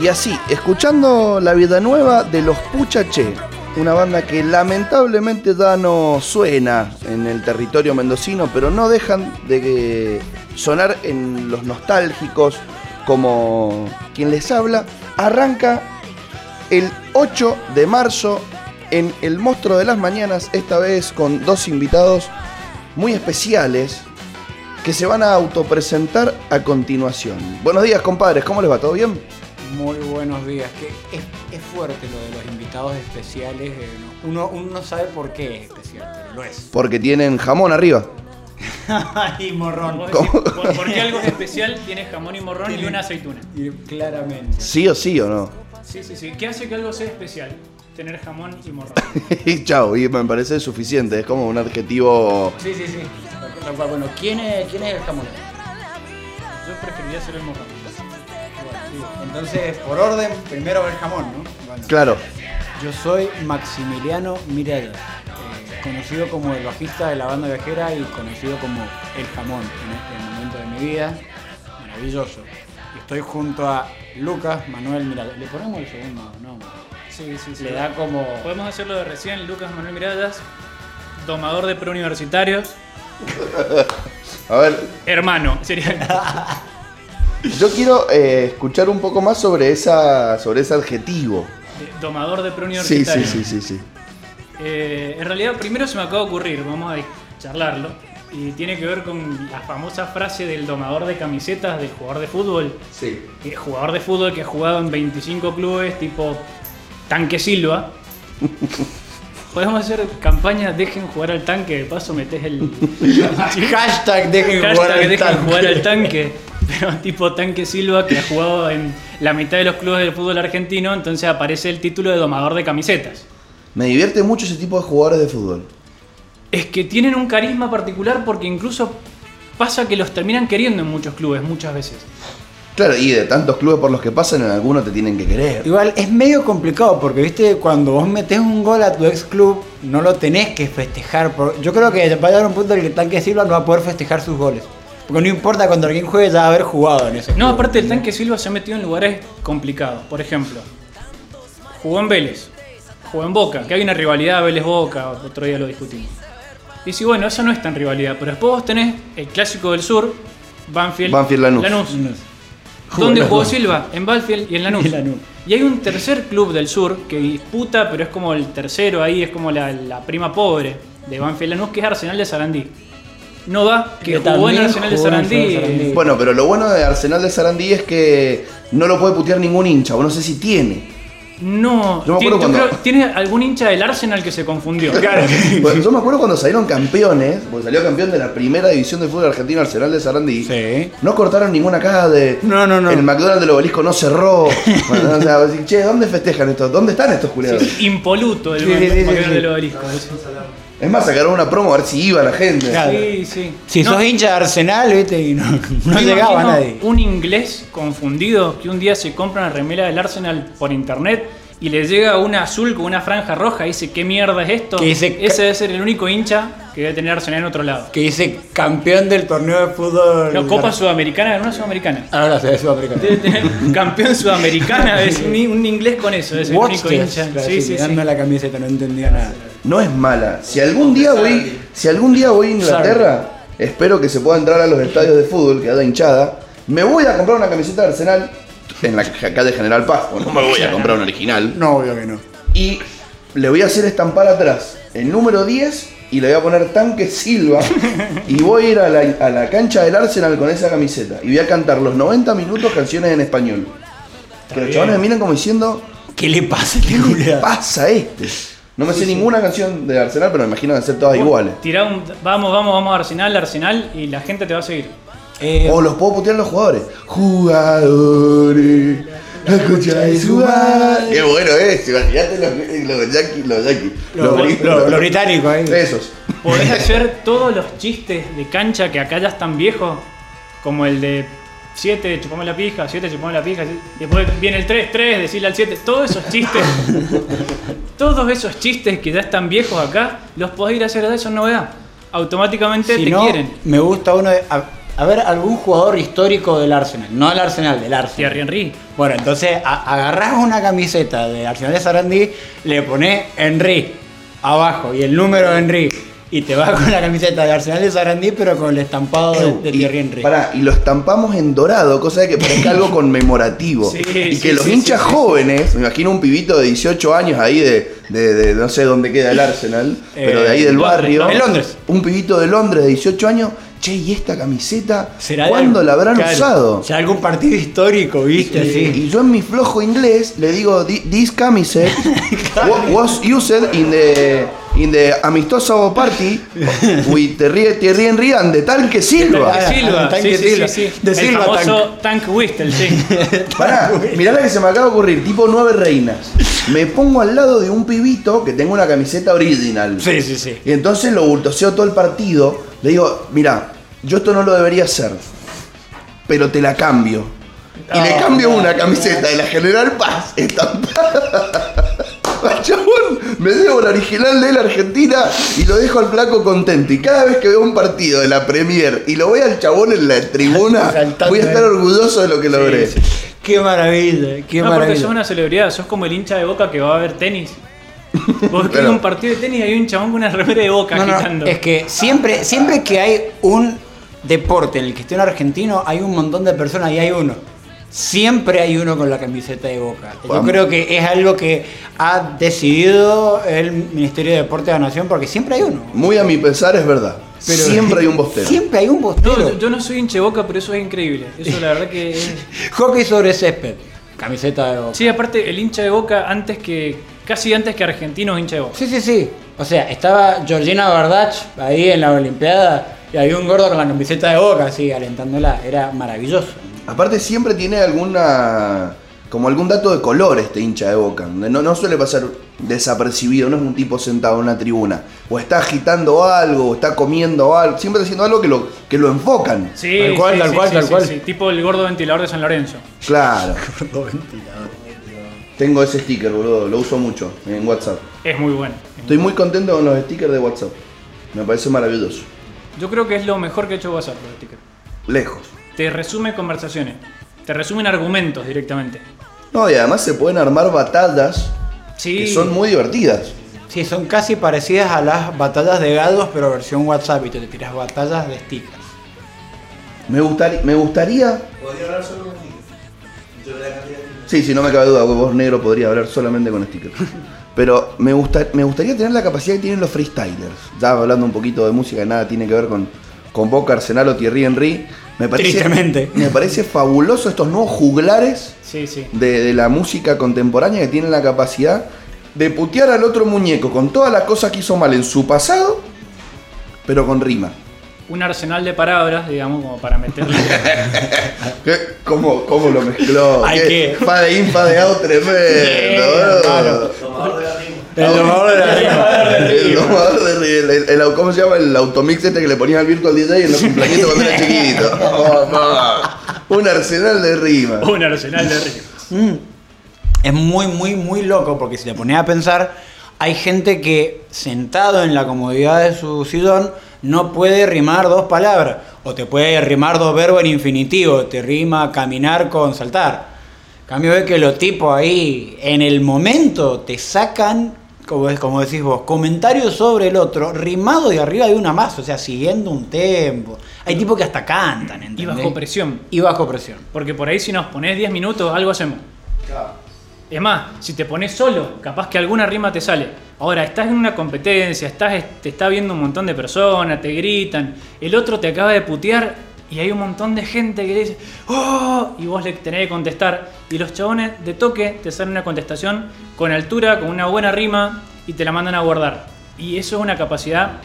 Y así, escuchando la vida nueva de los Puchaché, una banda que lamentablemente ya no suena en el territorio mendocino, pero no dejan de sonar en los nostálgicos como quien les habla, arranca el 8 de marzo en El Monstruo de las Mañanas, esta vez con dos invitados muy especiales que se van a autopresentar a continuación. Buenos días, compadres, ¿cómo les va? ¿Todo bien? Muy buenos días. Que es, es fuerte lo de los invitados especiales. eh, no- Uno, uno no sabe por qué es especial, pero lo es. Porque tienen jamón arriba. y morrón. Decís, por- porque algo es especial tiene jamón y morrón y una aceituna. Y claramente. ¿Sí o sí o no? Sí, sí, sí. ¿Qué hace que algo sea especial? Tener jamón y morrón. y chao, y me parece suficiente, es como un adjetivo... Sí, sí, sí. Bueno, ¿quién es, quién es el jamón? Yo preferiría ser el morrón. Entonces, por orden, primero el jamón, ¿no? Bueno. Claro, Yo soy Maximiliano Mirel, eh, conocido como el bajista de la banda viajera y conocido como el jamón en este momento de mi vida. Maravilloso. Estoy junto a Lucas Manuel Mirel. Le ponemos el segundo nombre. Sí, sí, sí. Le da como. Podemos hacerlo de recién, Lucas Manuel Miradas, domador de preuniversitarios, a ver, hermano, sería. yo quiero eh, escuchar un poco más sobre, esa, sobre ese adjetivo. domador de Sí, preuniversitarios. sí, sí, sí, sí. Eh, en realidad, primero se me acaba de ocurrir, vamos a charlarlo. Y tiene que ver con la famosa frase del domador de camisetas del jugador de fútbol. Sí. que- jugador de fútbol que ha jugado en 25 clubes, tipo Tanque Silva. Podemos hacer campaña Dejen jugar al tanque, de paso metes el Hashtag dejen jugar al Dejen tanque. jugar al tanque. Pero tipo Tanque Silva que ha jugado en la mitad de los clubes del fútbol argentino, entonces aparece el título de domador de camisetas. Me divierte mucho ese tipo de jugadores de fútbol. Es que tienen un carisma particular porque incluso pasa que los terminan queriendo en muchos clubes muchas veces. Claro, y de tantos clubes por los que pasan, en algunos te tienen que querer. Igual es medio complicado porque, viste, cuando vos metés un gol a tu ex club, no lo tenés que festejar. por- Yo creo que va a llegar un punto en el que el tanque Silva no va a poder festejar sus goles. Porque no importa cuando alguien juegue, ya va a haber jugado en ese No, club. aparte el tanque Silva se ha metido en lugares complicados. Por ejemplo, jugó en Vélez, jugó en Boca, que hay una rivalidad Vélez-Boca, otro día lo discutimos. Y si bueno, eso no es tan rivalidad, pero después vos tenés el clásico del sur, Banfield, Banfield, Lanús. ¿Dónde Jugó Silva? En Banfield y en Lanús. Y Lanús. Y hay un tercer club del sur que disputa, pero es como el tercero ahí, es como la, la prima pobre de Banfield Lanús, que es Arsenal de Sarandí. No va, que, Que jugó en Arsenal de Sarandí. Bueno, pero lo bueno de Arsenal de Sarandí es que no lo puede putear ningún hincha, o no sé si tiene. No, Yo me acuerdo yo cuando- creo- tiene algún hincha del Arsenal que se confundió. Bueno, yo me acuerdo cuando salieron campeones, porque salió campeón de la primera división de fútbol argentino Arsenal de Sarandí. Sí. No cortaron ninguna caja de. No, no, no. El McDonald's del obelisco no cerró. Bueno, o sea, decís, che, ¿dónde festejan estos? ¿Dónde están estos culiados? Sí, impoluto el Sí, sí, sí, Maquedón sí. del obelisco. Es más, sacaron una promo a ver si iba la gente. Claro. Sí, sí. Si No, sos hincha de Arsenal, viste, y no, no llegaba nadie. Un inglés confundido que un día se compra una remera del Arsenal por internet y le llega una azul con una franja roja y dice, ¿qué mierda es esto? Que dice- Ese debe ser el único hincha que debe tener Arsenal en otro lado. Que dice campeón del torneo de fútbol. No, Copa Sudamericana, una Sudamericana. Ahora se ve Sudamericana. Debe tener campeón sudamericana, es un, un inglés con eso, es el único hincha. claro, Sí, sí, sí. mirando la camiseta, no entendía nada. No es mala. Si algún día voy, si algún día voy a Inglaterra, espero que se pueda entrar a los estadios de fútbol, que haya hinchada. Me voy a comprar una camiseta de Arsenal en la calle General Paz, o no me voy a comprar una original. No, obvio que no. Y le voy a hacer estampar atrás el número 10 y le voy a poner tanque Silva. y voy a ir a la, a la cancha del Arsenal con esa camiseta. Y voy a cantar los 90 minutos canciones en español. Que los chavales me miran como diciendo, ¿Qué le pasa a este ¿qué le pasa a este? No me sé ninguna canción de Arsenal, pero me imagino que ser todas iguales. Tirá un, vamos, vamos, vamos a Arsenal, Arsenal y la gente te va a seguir. Eh, O los puedo putear los jugadores. Jugadores. Escucha y suba. Qué bueno es. Imagínate los, los yankees. Los yankees. lo, gringos, lo- lo británico ahí. Esos. Podés hacer todos los chistes de cancha que acá ya están viejos, como el de 7, chupamos la pija, 7, chupamos la pija, y después viene el 3, 3, decirle al 7, todos esos chistes, todos esos chistes que ya están viejos acá, los podés ir a hacer eso en novedad. Automáticamente Si te no, quieren. me gusta uno de. a- a ver algún jugador histórico del Arsenal. No del Arsenal, del Arsenal. Thierry Henry. Bueno, entonces a- agarrás una camiseta de Arsenal de Sarandí, le pones Henry abajo y el número de Henry. Y te vas con la camiseta de Arsenal de Sarandí, pero con el estampado de, de y, Thierry Henry. pará, y lo estampamos en dorado, cosa de que parezca algo conmemorativo. Sí, y sí, que los sí, hinchas jóvenes, me imagino un pibito de 18 años ahí de, de- de no sé dónde queda el Arsenal, pero de ahí del en Londres, barrio. ¿no? En Londres. Un pibito de Londres de 18 años. Che, ¿y esta camiseta? ¿Será de ¿Cuándo algún- la habrán claro, usado? ¿Será algún partido histórico, viste? Y- Sí. Y yo en mi flojo inglés le digo, "Thi- this camiseta wa- was used in the, in the amistoso party with Thierry, Henry and the Tanque Silva. De Silva, tanque sí, Silva. sí, sí. De el Silva famoso Tank Whistle, sí. Pará, mirá la que se me acaba de ocurrir, tipo nueve reinas. Me pongo al lado de un pibito que tengo una camiseta original. Sí, sí, sí. Y entonces lo bultoseo todo el partido. Le digo, mira, yo esto no lo debería hacer, pero te la cambio. Y le cambio una camiseta de la General Paz estampada. Al chabón, me debo la original de la Argentina y lo dejo al flaco contento. Y cada vez que veo un partido de la Premier y lo veo al chabón en la tribuna, voy a estar eh. orgulloso de lo que logré. sí. Qué maravilla, qué no, porque maravilla. sos una celebridad, sos como el hincha de boca que va a ver tenis. Vos Claro. un partido de tenis y hay un chabón con una remera de boca No, no, agitando. es que siempre, siempre que hay un deporte en el que esté un argentino, hay un montón de personas y hay uno. Siempre hay uno con la camiseta de Boca. Yo creo que es algo que ha decidido el Ministerio de Deporte de la Nación porque siempre hay uno. Muy a mi pesar es verdad. Pero- Siempre hay un bostero. Siempre hay un bostero. yo, yo no soy hincha de boca, pero eso es increíble. Eso la verdad que es... Hockey sobre césped. Camiseta de Boca. Sí, aparte el hincha de boca antes que... Casi antes que argentino es hincha de boca. Sí, sí, sí. O sea, estaba Georgina Bardach ahí en la Olimpiada y había un gordo con la camiseta de boca así alentándola. Era maravilloso. Aparte siempre tiene alguna como algún dato de color este hincha de Boca. No, no suele pasar desapercibido, no es un tipo sentado en una tribuna. O está agitando algo, o está comiendo algo, siempre está haciendo algo que lo, que lo enfocan. Sí, Tal cual, sí, tal cual, sí, tal cual. sí. Tipo el gordo ventilador de San Lorenzo. Claro. Tengo ese sticker, boludo, lo uso mucho en WhatsApp. Es muy bueno. Estoy muy contento con los stickers de WhatsApp. Me parece maravilloso. Yo creo que es lo mejor que ha hecho WhatsApp, los stickers. Lejos. Te resume conversaciones. Te resumen argumentos directamente. No, y además se pueden armar batallas Sí. que son muy divertidas. Sí, son casi parecidas a las batallas de gados, pero versión WhatsApp y te tiras batallas de stickers. Me, gustaría me gustaría. Sí, sí, no me cabe duda, que vos negro podría hablar solamente con stickers. Pero me, gusta, me gustaría tener la capacidad que tienen los freestylers. Ya hablando un poquito de música, nada tiene que ver con, con Boca, Arsenal o Thierry Henry. Me parece, Tristemente. Me parece fabuloso estos nuevos juglares Sí, sí. de, de la música contemporánea que tienen la capacidad de putear al otro muñeco con todas las cosas que hizo mal en su pasado, pero con rima. Un arsenal de palabras, digamos, como para meterle. ¿Qué? ¿Cómo, cómo lo mezcló? Hay que- Fa de in, fa de out, tremendo. claro. El domador de la rima. El domador de ri- el, el- el- ¿Cómo se llama? El automix este que le ponías al virtual DJ en los cumpleaños cuando era chiquito. Oh, no. Un arsenal de rima. un arsenal de rimas. Mm. Es muy, muy, muy loco porque si te pones a pensar, hay gente que sentado en la comodidad de su sillón no puede rimar dos palabras. O te puede rimar dos verbos en infinitivo. Te rima caminar con saltar. En cambio es que los tipos ahí en el momento te sacan, como, es, como decís vos, comentarios sobre el otro, rimado de arriba de una más, o sea, siguiendo un tempo. Hay tipos que hasta cantan, Y ¿entendés? bajo presión. Y bajo presión. Porque por ahí si nos pones 10 minutos, algo hacemos. Es más, si te pones solo, capaz que alguna rima te sale. Ahora, estás en una competencia, estás, te está viendo un montón de personas, te gritan, el otro te acaba de putear y hay un montón de gente que dice ¡Oh! Y vos le tenés que contestar. Y los chabones de toque te salen una contestación con altura, con una buena rima y te la mandan a guardar. Y eso es una capacidad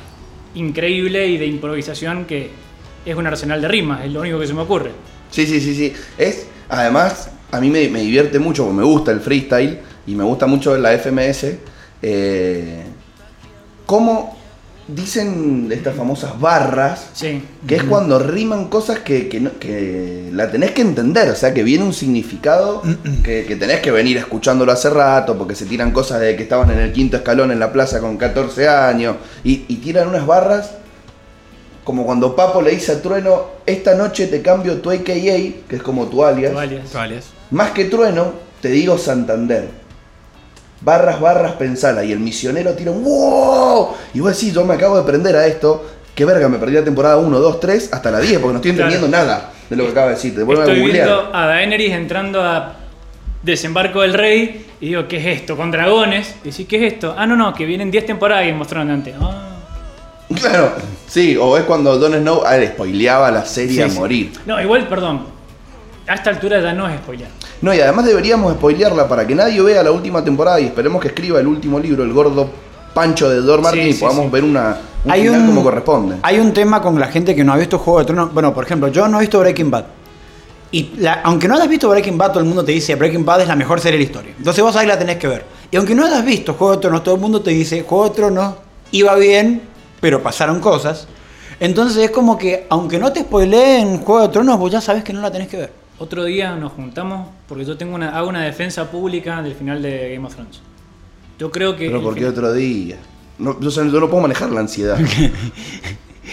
increíble y de improvisación que es un arsenal de rimas, es lo único que se me ocurre. Sí, sí, sí, sí. Es, además, a mí me, me divierte mucho, me gusta el freestyle y me gusta mucho la FMS. Eh, cómo dicen estas famosas barras, Sí. que es cuando riman cosas que, que, no- que la tenés que entender, o sea, que viene un significado que, que tenés que venir escuchándolo hace rato, porque se tiran cosas de que estaban en el quinto escalón en la plaza con 14 años, y, y tiran unas barras como cuando Papo le dice a Trueno, esta noche te cambio tu AKA, que es como tu alias. Tu alias. Alias. Más que Trueno, te digo Santander. Barras, barras, pensala. Y el misionero tira un wow. Y vos decís, yo me acabo de prender a esto. Qué verga, me perdí la temporada 1, 2, 3 hasta la 10 porque no estoy Claro. entendiendo nada de lo que acaba de decir. Te vuelvo a googlear. viendo a Daenerys entrando a Desembarco del Rey y digo, ¿qué es esto? Con dragones. Y decís, ¿qué es esto? Ah, no, no, que vienen 10 temporadas y mostraron antes. Ah. Claro, sí, o es cuando Don Snow ah, le spoileaba la serie Sí, a sí. morir. No, igual, perdón. A esta altura ya no es spoiler. No, y además deberíamos spoilearla para que nadie vea la última temporada y esperemos que escriba el último libro, el gordo Pancho de Dor Martin, Sí, y sí, podamos sí. ver una, un Hay final un- como corresponde. Hay un tema con la gente que no ha visto Juego de Tronos. Bueno, por ejemplo, yo no he visto Breaking Bad. Y la- aunque no hayas visto Breaking Bad, todo el mundo te dice Breaking Bad es la mejor serie de la historia. Entonces vos ahí la tenés que ver. Y aunque no hayas visto Juego de Tronos, todo el mundo te dice Juego de Tronos iba bien, pero pasaron cosas. Entonces es como que, aunque no te spoileen Juego de Tronos, vos ya sabes que no la tenés que ver. Otro día nos juntamos porque yo tengo una, hago una defensa pública del final de Game of Thrones. Yo creo que. Pero ¿por qué final- otro día? No, yo, yo no puedo manejar la ansiedad.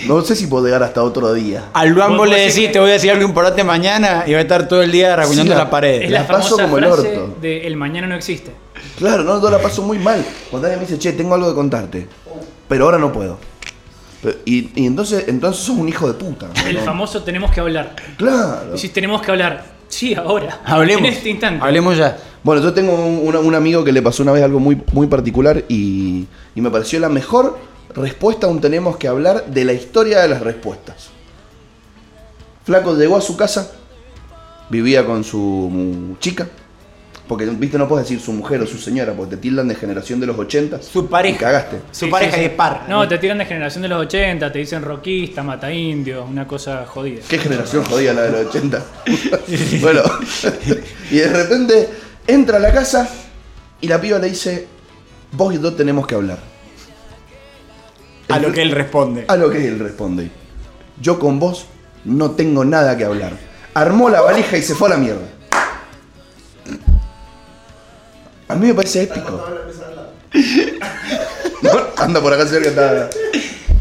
No sé si puedo llegar hasta otro día. Al vos le decís, que- te voy a decir algo importante mañana y va a estar todo el día raguñando Sí, la- la pared. Es La la, paso famosa como el frase orto. de el mañana no existe. Claro, no, yo la paso muy mal. Cuando alguien me dice, che, tengo algo que contarte. Pero ahora no puedo. Pero- y, y entonces, entonces sos un hijo de puta. El famoso tenemos que hablar. Claro. Y si tenemos que hablar, sí, ahora. Hablemos. En este instante. Hablemos ya. Bueno, yo tengo un amigo que le pasó una vez algo muy, muy particular y, y me pareció la mejor respuesta a un tenemos que hablar de la historia de las respuestas. Flaco llegó a su casa, vivía con su chica, porque viste no puedes decir su mujer o su señora, porque te tildan de generación de los 80. Su pareja. Y cagaste. Su Sí, pareja sí, sí. de par. No, te tiran de generación de los 80, te dicen rockista, mata indios, una cosa jodida. ¿Qué generación jodida la de los 80? bueno, y de repente entra a la casa y la piba le dice, vos y yo tenemos que hablar. A lo que él responde. A lo que él responde. Yo con vos no tengo nada que hablar. Armó la valija y se fue a la mierda. A mí me parece épico. No, anda por acá cerca, está, debe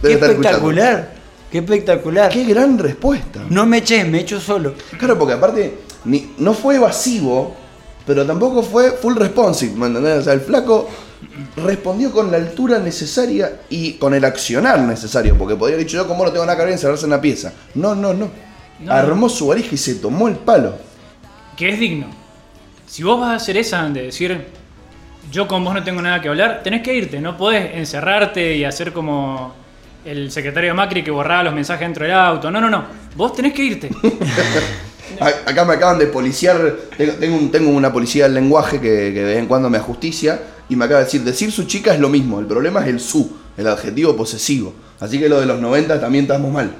Qué estar escuchando. espectacular. Qué espectacular. Qué gran respuesta. No me eches, me echo solo. Claro, porque aparte ni- no fue evasivo, pero tampoco fue full responsive, ¿me entendés? O sea, el flaco respondió con la altura necesaria y con el accionar necesario, porque podría haber dicho yo como no tengo nada que ver encerrarse en la pieza. No, no, no. No. Armó su valija y se tomó el palo. Que es digno. Si vos vas a hacer esa de decir, yo con vos no tengo nada que hablar, tenés que irte. No podés encerrarte y hacer como el secretario Macri que borraba los mensajes dentro del auto. No, no, no. Vos tenés que irte. Acá me acaban de policiar, tengo una policía del lenguaje que, que de vez en cuando me ajusticia y me acaba de decir, decir su chica es lo mismo, el problema es el su, el adjetivo posesivo. Así que lo de los 90 también estamos mal.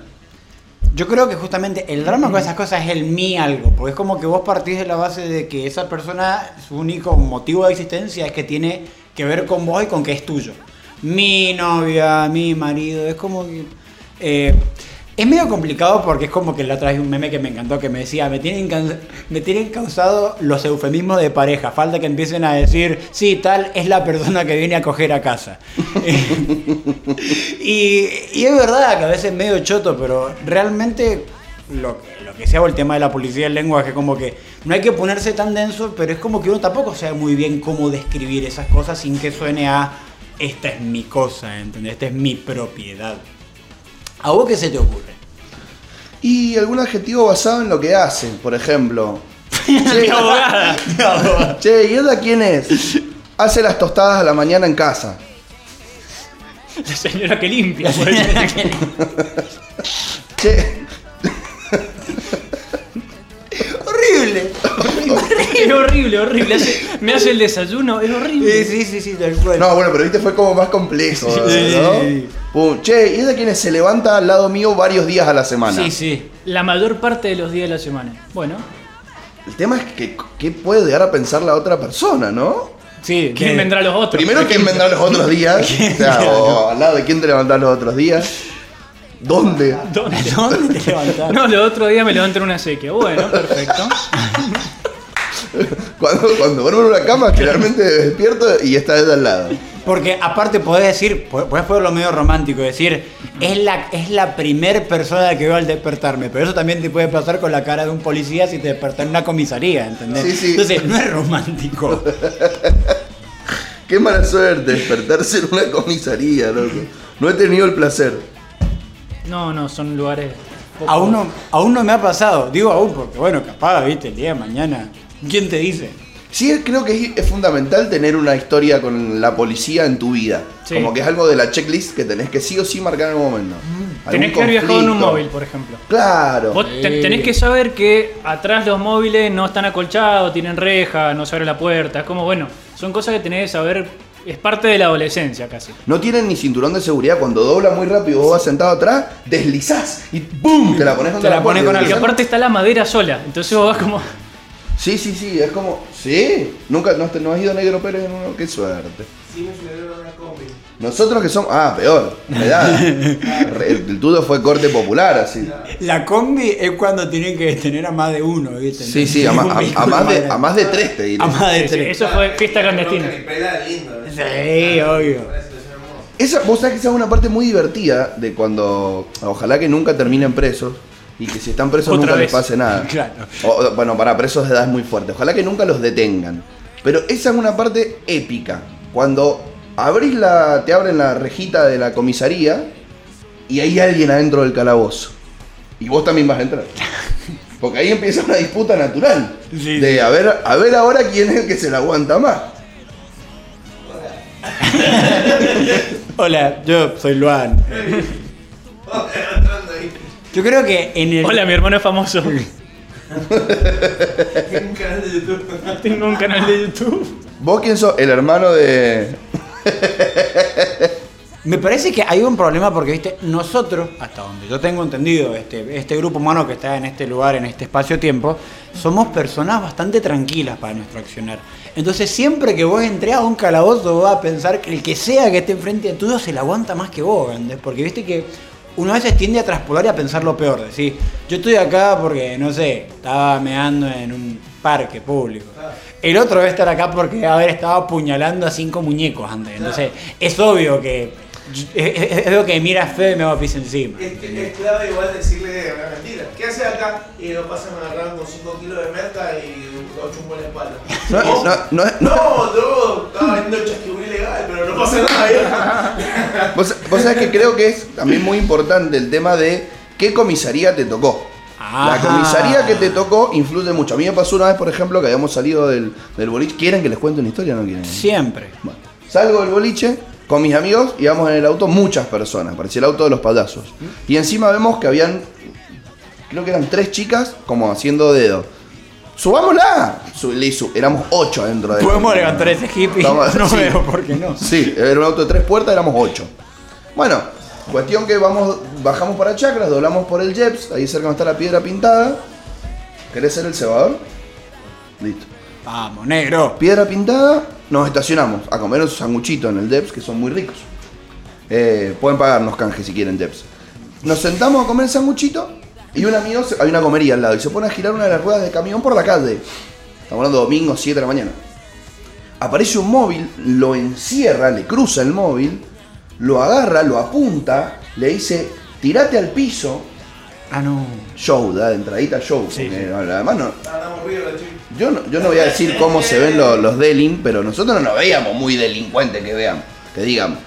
Yo creo que justamente el drama con esas cosas es el mí algo, porque es como que vos partís de la base de que esa persona, su único motivo de existencia es que tiene que ver con vos y con que es tuyo. Mi novia, mi marido, es como que... eh, es medio complicado porque es como que la otra vez un meme que me encantó que me decía, me tienen, me tienen causado los eufemismos de pareja, falta que empiecen a decir, sí, tal es la persona que viene a coger a casa. y, es verdad que a veces es medio choto, pero realmente lo, que- que sea el tema de la policía del lenguaje, como que no hay que ponerse tan denso, pero es como que uno tampoco sabe muy bien cómo describir esas cosas sin que suene a esta es mi cosa, ¿entendés? Esta es mi propiedad. ¿A vos qué se te ocurre? Y algún adjetivo basado en lo que hacen, por ejemplo. Mi Che, abogada. che, ¿y ella quién es? Hace las tostadas a la mañana en casa. La señora que limpia. pues. Che, es horrible, horrible. Hace- me hace el desayuno, es horrible. Sí, sí, sí, sí, tal cual. no, bueno, pero viste fue como más complejo, Sí. ¿no? Pum, Che, ¿y ella quién es? Se levanta al lado mío varios días a la semana. Sí, sí. La mayor parte de los días de la semana. Bueno, El tema es que qué puede llegar a pensar la otra persona, ¿no? Sí, ¿quién de- vendrá los otros? Primero, ¿quién vendrá los otros días? O sea, o al lado de quién te levantás los otros días. ¿Dónde? ¿Dónde? ¿Dónde te levantás? No, los otros días me levanto en una sequía. Bueno, perfecto. Cuando, cuando duermo en una cama, generalmente despierto y está ella al lado. Porque aparte podés decir, po- podés ponerlo medio romántico, decir, es la, es la primer persona que veo al despertarme, pero eso también te puede pasar con la cara de un policía si te despertás en una comisaría, ¿entendés? Sí, sí. Entonces, no es romántico. Qué mala suerte despertarse en una comisaría, loco. No he tenido el placer. No, no, son lugares. poco- Aún no, aún no me ha pasado, digo aún porque, bueno, capaz, viste, el día de mañana, ¿quién te dice? Sí, creo que es- es fundamental tener una historia con la policía en tu vida. Sí. Como que es algo de la checklist que tenés que sí o sí marcar en algún momento. Algún Tenés que haber viajado en un móvil, por ejemplo. Claro. Vos te- tenés que saber que atrás los móviles no están acolchados, tienen reja, no se abre la puerta. Es como, bueno, son cosas que tenés que saber. Es parte de la adolescencia casi. No tienen ni cinturón de seguridad. Cuando dobla muy rápido, vos vas sentado atrás, deslizás y ¡pum! Te la pones contra Te la puerta pones con y algo. Y deslizás. aparte está la madera sola. Entonces vos vas como. Sí, sí, sí. Es como. Sí. Nunca no, has ido a Negro Pérez en uno. Qué suerte. Sí me subieron una combi. Nosotros que somos. Ah, peor. Me da. El, el tuyo fue corte popular, así. La combi es cuando tienen que tener a más de uno, ¿viste? Sí, sí. A, ma- a- más de, a más de tres te diré. A más de tres. eso fue fiesta clandestina. Sí, obvio. Esa, vos sabés que esa es una parte muy divertida de cuando. Ojalá que nunca terminen presos. Y que si están presos Otra nunca les pase nada. Claro. O- bueno, para presos de edad es muy fuerte. Ojalá que nunca los detengan. Pero esa es una parte épica. Cuando abrís la. te abren la rejita de la comisaría y hay alguien adentro del calabozo. Y vos también vas a entrar. Porque ahí empieza una disputa natural. Sí, de sí. a ver, a ver ahora quién es el que se la aguanta más. Hola, yo soy Luan. Yo creo que en el. Hola, mi hermano es famoso. En un canal de YouTube. Tengo un canal de YouTube. ¿Vos quién sos? El hermano de. Me parece que hay un problema porque, viste, nosotros, hasta donde yo tengo entendido, este, este grupo humano que está en este lugar, en este espacio-tiempo, somos personas bastante tranquilas para nuestro accionar. Entonces, siempre que vos entrés a un calabozo, vas a pensar que el que sea que esté enfrente tuyo se la aguanta más que vos, ¿entendés? Porque, viste, que uno a veces tiende a traspolar y a pensar lo peor. Decir, yo estoy acá porque, no sé, estaba meando en un parque público. El otro debe estar acá porque haber estado apuñalando a cinco muñecos antes. Entonces, es obvio que. Es, es- es obvio que mira feo y me va a pisar encima. Es, que es clave igual decirle una mentira. ¿Qué hace acá? Y lo pasan agarrando 5 kilos de merca y 8 en la espalda. No, no, no, no. No, no, estaba vendiendo chasquibú ilegal, pero no pasa nada ahí. Vos, vos sabés que creo que es también muy importante el tema de qué comisaría te tocó. La comisaría que te tocó influye mucho. A mí me pasó una vez, por ejemplo, que habíamos salido del, del boliche. ¿Quieren que les cuente una historia o no quieren? Siempre. Bueno, salgo del boliche con mis amigos y vamos en el auto muchas personas. Parecía el auto de los payasos. Y encima vemos que habían, creo que eran tres chicas como haciendo dedo. ¡Subámosla! Su- le hizo- éramos ocho adentro de Podemos levantar ese hippie. Estamos- no sí. veo por qué no. Sí, era un auto de tres puertas, éramos ocho. Bueno, cuestión que vamos, bajamos para Chacras, doblamos por el Jeps, ahí cerca donde está la piedra pintada. ¿Querés ser el cebador? Listo. Vamos, negro. Piedra pintada, nos estacionamos a comer un sanguchito en el Jeps, que son muy ricos. Eh, pueden pagarnos canje si quieren Jeps. Nos sentamos a comer el sanguchito y un amigo, se- hay una comería al lado, y se pone a girar una de las ruedas de camión por la calle. Estamos hablando domingo, 7 de la mañana. Aparece un móvil, lo encierra, le cruza el móvil, lo agarra, lo apunta, le dice, tirate al piso. Ah, no. Show, da de entradita show. Sí, porque, sí. Además, no, yo no, yo no voy a decir cómo se ven los, los delin, pero nosotros no nos veíamos muy delincuentes que vean, que digan.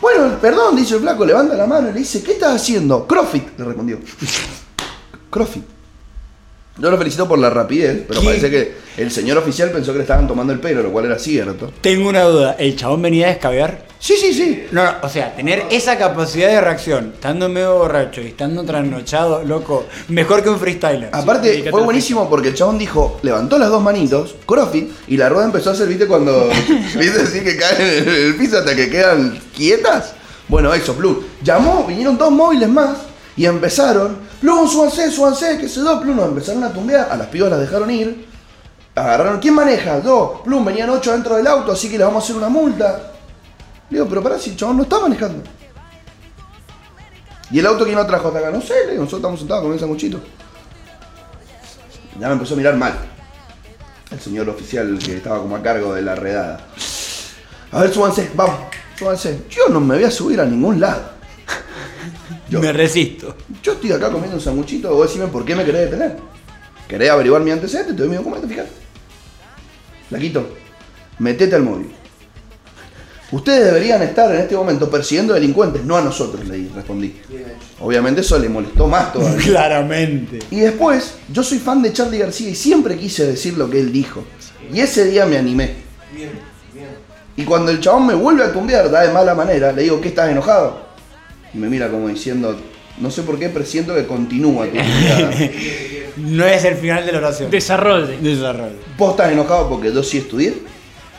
Bueno, perdón, dice el flaco, levanta la mano y le dice, ¿qué estás haciendo? Crossfit, le respondió. Crossfit. Yo lo felicito por la rapidez, pero ¿Qué? parece que el señor oficial pensó que le estaban tomando el pelo, lo cual era cierto. Tengo una duda. ¿El chabón venía a descabear? Sí, sí, sí. No, no, o sea, tener esa capacidad de reacción, estando medio borracho y estando trasnochado, loco, mejor que un freestyler. Aparte, fue buenísimo porque el chabón dijo, levantó las dos manitos, crossfit, y la rueda empezó a hacer, ¿viste? Cuando, ¿viste? Así que caen en el piso hasta que quedan quietas. Bueno, eso, Plum. Llamó, vinieron dos móviles más y empezaron, Plum, súbanse, súbanse, que se do, Plum, empezaron a tumbear, a las pibas las dejaron ir, agarraron, ¿quién maneja? Yo, Plum, venían ocho dentro del auto, así que les vamos a hacer una multa. Le digo, pero pará, si el chabón no está manejando. ¿Y el auto quién lo trajo hasta acá? No sé, le digo, nosotros estamos sentados con el sanguchito. Ya me empezó a mirar mal. El señor oficial que estaba como a cargo de la redada. A ver, súbanse, vamos. súbanse. Yo no me voy a subir a ningún lado. Yo, Me resisto. yo estoy acá comiendo un sanguchito, vos decime por qué me querés detener. ¿Querés averiguar mi antecedente? Te doy mi documento, fíjate. Laquito, metete al móvil. Ustedes deberían estar en este momento persiguiendo delincuentes, no a nosotros, le respondí. Obviamente eso le molestó más todavía. Claramente. Y después, yo soy fan de Charlie García y siempre quise decir lo que él dijo. Y ese día me animé. Bien, bien. Y cuando el chabón me vuelve a tumbear, da de mala manera, le digo, ¿qué estás enojado? Y me mira como diciendo, no sé por qué, pero siento que continúa tu. No es el final de la oración. Desarrollo. Desarrollo. ¿Vos estás enojado porque yo sí estudié?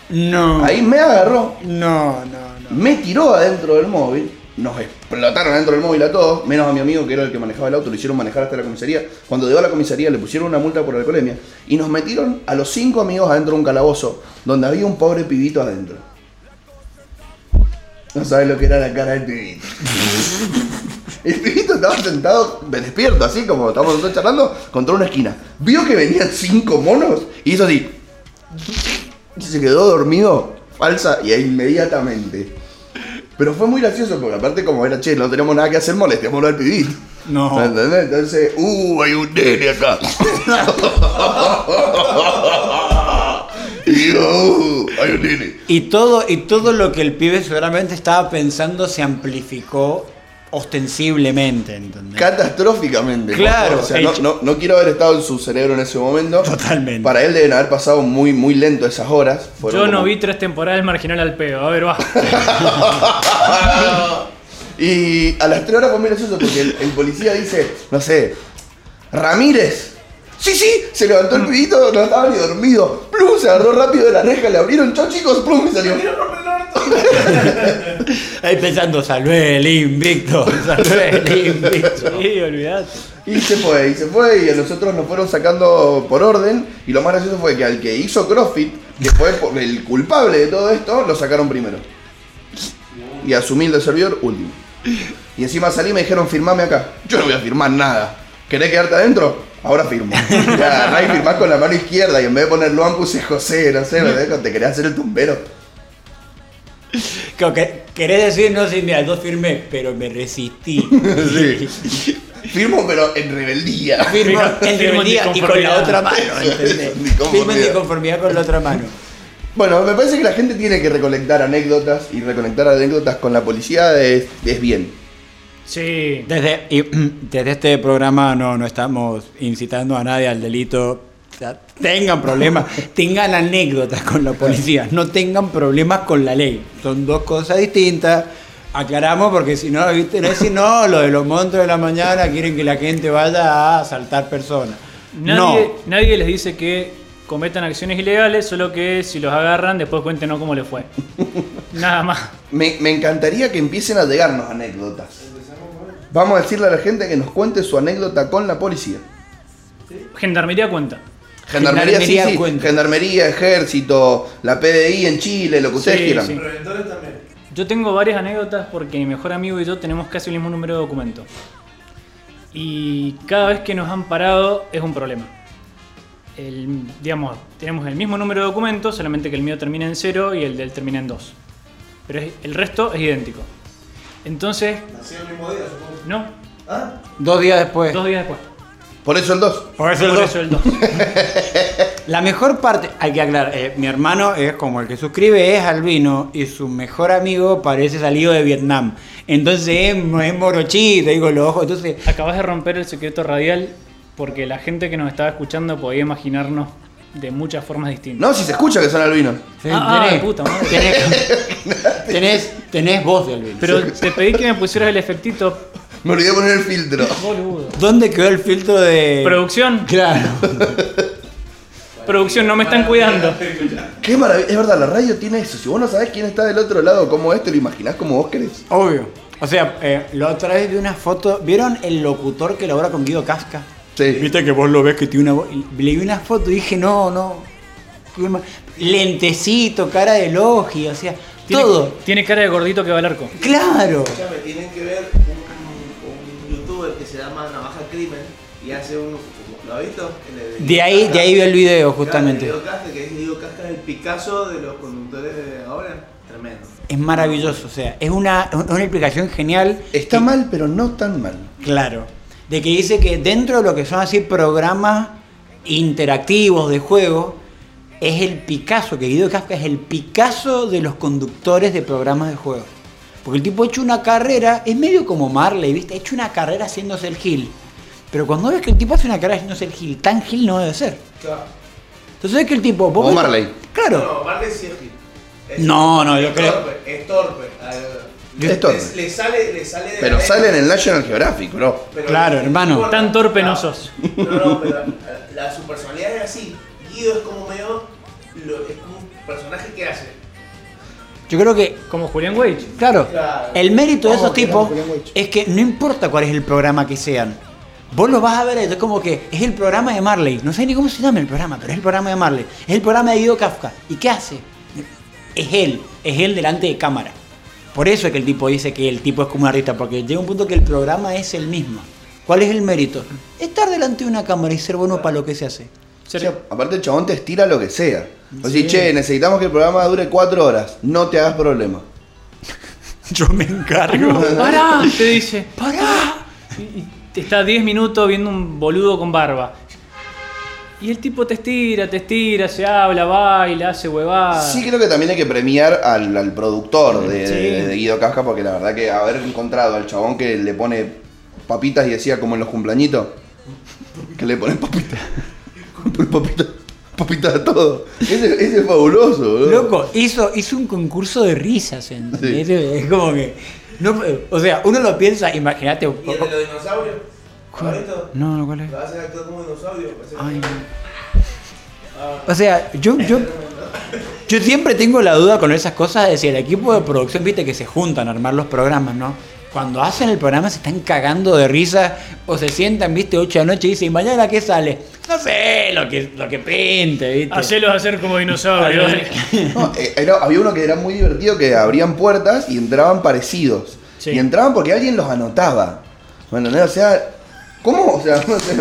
No. Ahí me agarró, No, no, no. me tiró adentro del móvil, nos explotaron adentro del móvil a todos, menos a mi amigo que era el que manejaba el auto, lo hicieron manejar hasta la comisaría. Cuando llegó a la comisaría le pusieron una multa por alcoholemia y nos metieron a los cinco amigos adentro de un calabozo donde había un pobre pibito adentro. No sabes lo que era la cara del pibito. El pibito estaba sentado despierto, así como estábamos nosotros charlando, contra una esquina. Vio que venían cinco monos y hizo así. Y se quedó dormido, falsa, y inmediatamente. Pero fue muy gracioso porque aparte como era, che, no tenemos nada que hacer, molestémoslo al pibito. No. ¿Me entendés? Entonces, uh, hay un nene acá. y uh. Y todo, y todo lo que el pibe seguramente estaba pensando se amplificó ostensiblemente, ¿entendés? Catastróficamente. Claro, O sea, no, no- no quiero haber estado en su cerebro en ese momento. Totalmente. Para él deben haber pasado muy, muy lento esas horas. Fueron Yo no como- vi tres temporadas marginal al pedo. A ver, va. Y a las 3 horas fue muy gracioso porque el, el policía dice, no sé, Ramírez. Sí, sí, se levantó el pibito, no estaba ni dormido. Plum, se agarró rápido de la reja, le abrieron, chao chicos, plum, y salió. Ahí pensando, salvé el invicto, salvé el invicto. Sí, olvidate. Y se fue, y se fue, y a nosotros nos fueron sacando por orden. Y lo más gracioso fue que al que hizo CrossFit, que fue por- el culpable de todo esto, lo sacaron primero. Y a su humilde servidor, último. Y encima salí y me dijeron, firmame acá. Yo no voy a firmar nada. ¿Querés quedarte adentro? Ahora firmo. Y agarrás y firmás con la mano izquierda y en vez de poner Luan puse José, no sé, ¿verdad? te querés hacer el tumbero. Que querés decir, no sé, mira, yo firmé, pero me resistí. Sí. Firmo pero en rebeldía. Firmo en rebeldía y con la otra mano, ¿entendés? Firmo en disconformidad con la otra mano. Bueno, me parece que la gente tiene que recolectar anécdotas y recolectar anécdotas con la policía es, es bien. Sí. Desde, y, desde este programa no, no estamos incitando a nadie al delito. O sea, tengan problemas, tengan anécdotas con la policía, no tengan problemas con la ley. Son dos cosas distintas. Aclaramos porque si no, ¿viste? No es si no, lo de los montos de la mañana quieren que la gente vaya a asaltar personas. Nadie, No, nadie les dice que cometan acciones ilegales, solo que si los agarran, después cuéntenos cómo les fue. Nada más. Me, me encantaría que empiecen a llegarnos anécdotas. Vamos a decirle a la gente que nos cuente su anécdota con la policía. Gendarmería cuenta. Gendarmería, sí, Gendarmería sí. cuenta. Gendarmería, ejército, la PDI en Chile, lo que ustedes Sí, quieran. sí. Yo tengo varias anécdotas porque mi mejor amigo y yo tenemos casi el mismo número de documentos. Y cada vez que nos han parado es un problema. El- digamos, tenemos el mismo número de documentos, solamente que el mío termina en 0 y el de él termina en 2. Pero es- el resto es idéntico. Entonces, Nació el mismo día, supongo. no, ¿Ah? dos días después. dos días después. Por eso el 2. Por eso el Por dos. eso el 2. La mejor parte, hay que aclarar, eh, mi hermano es como el que suscribe, es albino y su mejor amigo parece salido de Vietnam. Entonces es, es morochito, digo los ojos. Entonces, Acabas de romper el secreto radial porque la gente que nos estaba escuchando podía imaginarnos de muchas formas distintas. No, si se escucha que son albinos. Ah, ah, de puta madre. tenés, tenés, tenés voz de albino. Pero te pedí que me pusieras el efectito, Me olvidé poner el filtro. boludo. ¿Dónde quedó el filtro de. Producción, Claro. producción, no me están cuidando. Qué maravilla. Es verdad, la radio tiene eso. Si vos no sabés quién está del otro lado, cómo es, te lo imaginás como vos querés. Obvio. O sea, eh, la otra vez vi una foto. ¿Vieron el locutor que labora con Guido Casca? Sí. Viste que vos lo ves que tiene una voz. Le vi una foto y dije, no, no. Lentecito, cara de logia, o sea, Tiene, todo. Tiene cara de gordito que va al arco. Claro. Escúchame, tienen que ver un, un youtuber que se llama Navaja Crimen y hace un. ¿Lo ha visto? El De ahí, de ahí vi el video, justamente. Claro, el Casca, que es Casca, el Picasso de los conductores de ahora. Tremendo. es maravilloso. O sea, es una, una explicación genial. Está Y- mal, pero no tan mal. Claro. De que dice que dentro de lo que son así programas interactivos de juego, es el Picasso, que Guido Kafka es el Picasso de los conductores de programas de juego. Porque el tipo ha hecho una carrera, es medio como Marley, ¿viste? Ha hecho una carrera haciéndose el Gil. Pero cuando ves que el tipo hace una carrera haciéndose el Gil, tan Gil no debe ser. Claro. Entonces ves que el tipo... vos O ves- Marley. Claro. No, Marley sí es Gil. Es- No, no, yo es creo- Torpe, es torpe. Ah, Es torpe. Le, le sale, le sale de Pero la sale en el National Geographic, bro. Pero Claro, no hermano. Tan torpe no No, sos. No, no, pero la, la- su personalidad es así. Guido es como medio. lo- es como un personaje que hace. Yo creo que Como Julián Wage. Claro, Claro. el mérito de esos tipos es que no importa cuál es el programa que sean. Vos lo vas a ver, es como que es el programa de Marley. No sé ni cómo se llama el programa, pero es el programa de Marley. Es el programa de Guido Kafka. ¿Y qué hace? Es él, es él delante de cámara. Por eso es que el tipo dice que el tipo es como un artista, porque llega un punto que el programa es el mismo. ¿Cuál es el mérito? Estar delante de una cámara y ser bueno para lo que se hace. Ser- O sea, aparte el chabón te estira lo que sea. O sea, che, necesitamos que el programa dure cuatro horas. No te hagas problema. Yo me encargo. ¡Pará! Te dice. ¡Pará! Y, está 10 minutos viendo un boludo con barba. Y el tipo te estira, te estira, se habla, baila, hace huevada. Sí creo que también hay que premiar al, al productor de, Sí. de- de Guido Casca porque la verdad que haber encontrado al chabón que le pone papitas y decía como en los cumpleañitos que le ponen papitas. papitas papitas a todo. Ese, ese es fabuloso, boludo. Loco, hizo, hizo un concurso de risas, ¿entendés? Es como que. No, o sea, uno lo piensa, imagínate. ¿Y el de los dinosaurios? ¿Favorito? No, no, ¿cuál es? ¿Lo vas a actuar como dinosaurio? Ay. O sea, yo, yo, yo siempre tengo la duda con esas cosas de si el equipo de producción, viste, que se juntan a armar los programas, ¿no? Cuando hacen el programa se están cagando de risa o se sientan, viste, 8 de la noche y dicen, ¿y mañana qué sale? No sé, lo que, lo que pinte, viste. Hacelos hacer como dinosaurios. No, eh, era- había uno que era muy divertido que abrían puertas y entraban parecidos. Sí. Y entraban porque alguien los anotaba. Bueno, ¿no? o sea, ¿cómo? O sea, no, sé,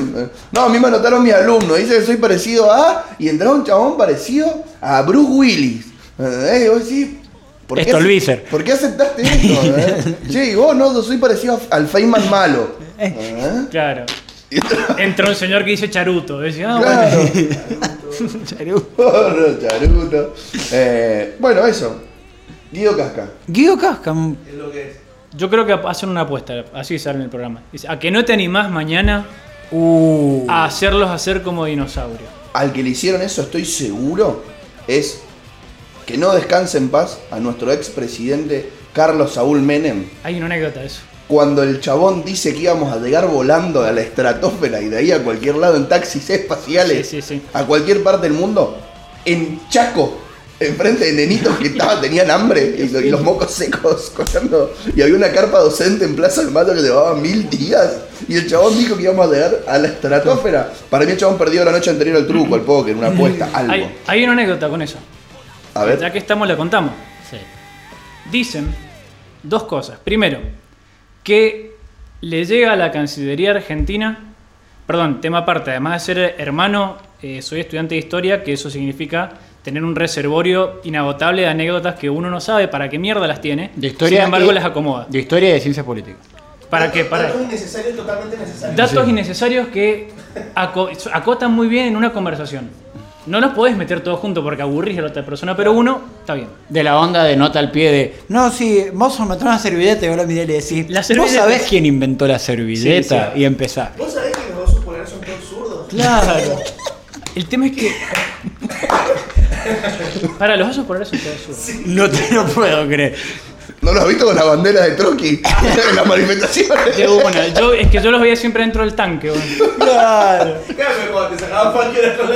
no, a mí me anotaron mis alumnos, dice que soy parecido a. Y entraba un chabón parecido a Bruce Willis. ¿Entendés? Y vos decís, ¿por qué, Stolbizer. ¿por qué aceptaste esto? y vos no, soy parecido al Feynman malo. ¿entendés? Claro. Entra un señor que dice charuto. Decía, ah, Claro. bueno. Charu. Porro, charuto. Eh, bueno, eso. Guido Casca. Guido Casca, Es lo que es. Yo creo que hacen una apuesta, así sale en el programa. Dice, a que no te animás mañana uh, a hacerlos hacer como dinosaurio. al que le hicieron eso, estoy seguro, es que no descanse en paz a nuestro expresidente Carlos Saúl Menem. Hay una anécdota de eso. Cuando el chabón dice que íbamos a llegar volando a la estratosfera y de ahí a cualquier lado en taxis espaciales, Sí, sí, sí. a cualquier parte del mundo, en Chaco, enfrente de nenitos que estaban, tenían hambre y, lo- y los mocos secos y había una carpa docente en Plaza del Mato que llevaba mil días, y el chabón dijo que íbamos a llegar a la estratosfera. Para mí el chabón perdió la noche anterior al truco, al póker, una apuesta, algo. Hay, hay una anécdota con eso. A ver. Ya que estamos, la contamos. Dicen dos cosas. Primero, que le llega a la Cancillería Argentina, perdón, tema aparte, además de ser hermano, eh, soy estudiante de historia, que eso significa tener un reservorio inagotable de anécdotas que uno no sabe para qué mierda las tiene, de historia. sin embargo y- las acomoda. De historia y de ciencias políticas. ¿Para qué? Para Datos innecesarios, totalmente necesarios. datos Sí. innecesarios que aco- acotan muy bien en una conversación. No los podés meter todos juntos porque aburrís a la otra persona, pero uno está bien. De la onda de nota al pie de. No, sí, vos me una servilleta y vos la miré y le decís. La ¿Vos sabés quién inventó la servilleta? Sí, Y empezar. ¿Vos sabés que los osos polares son todos zurdos? Claro. El tema es que. Para, los osos polares son todos zurdos. No te lo puedo creer. ¿No lo has visto con la bandera de Trotsky en las manifestaciones? De una, yo, es que yo los veía siempre dentro del tanque. bueno. Claro. Claro, cuando te sacaban cualquiera con.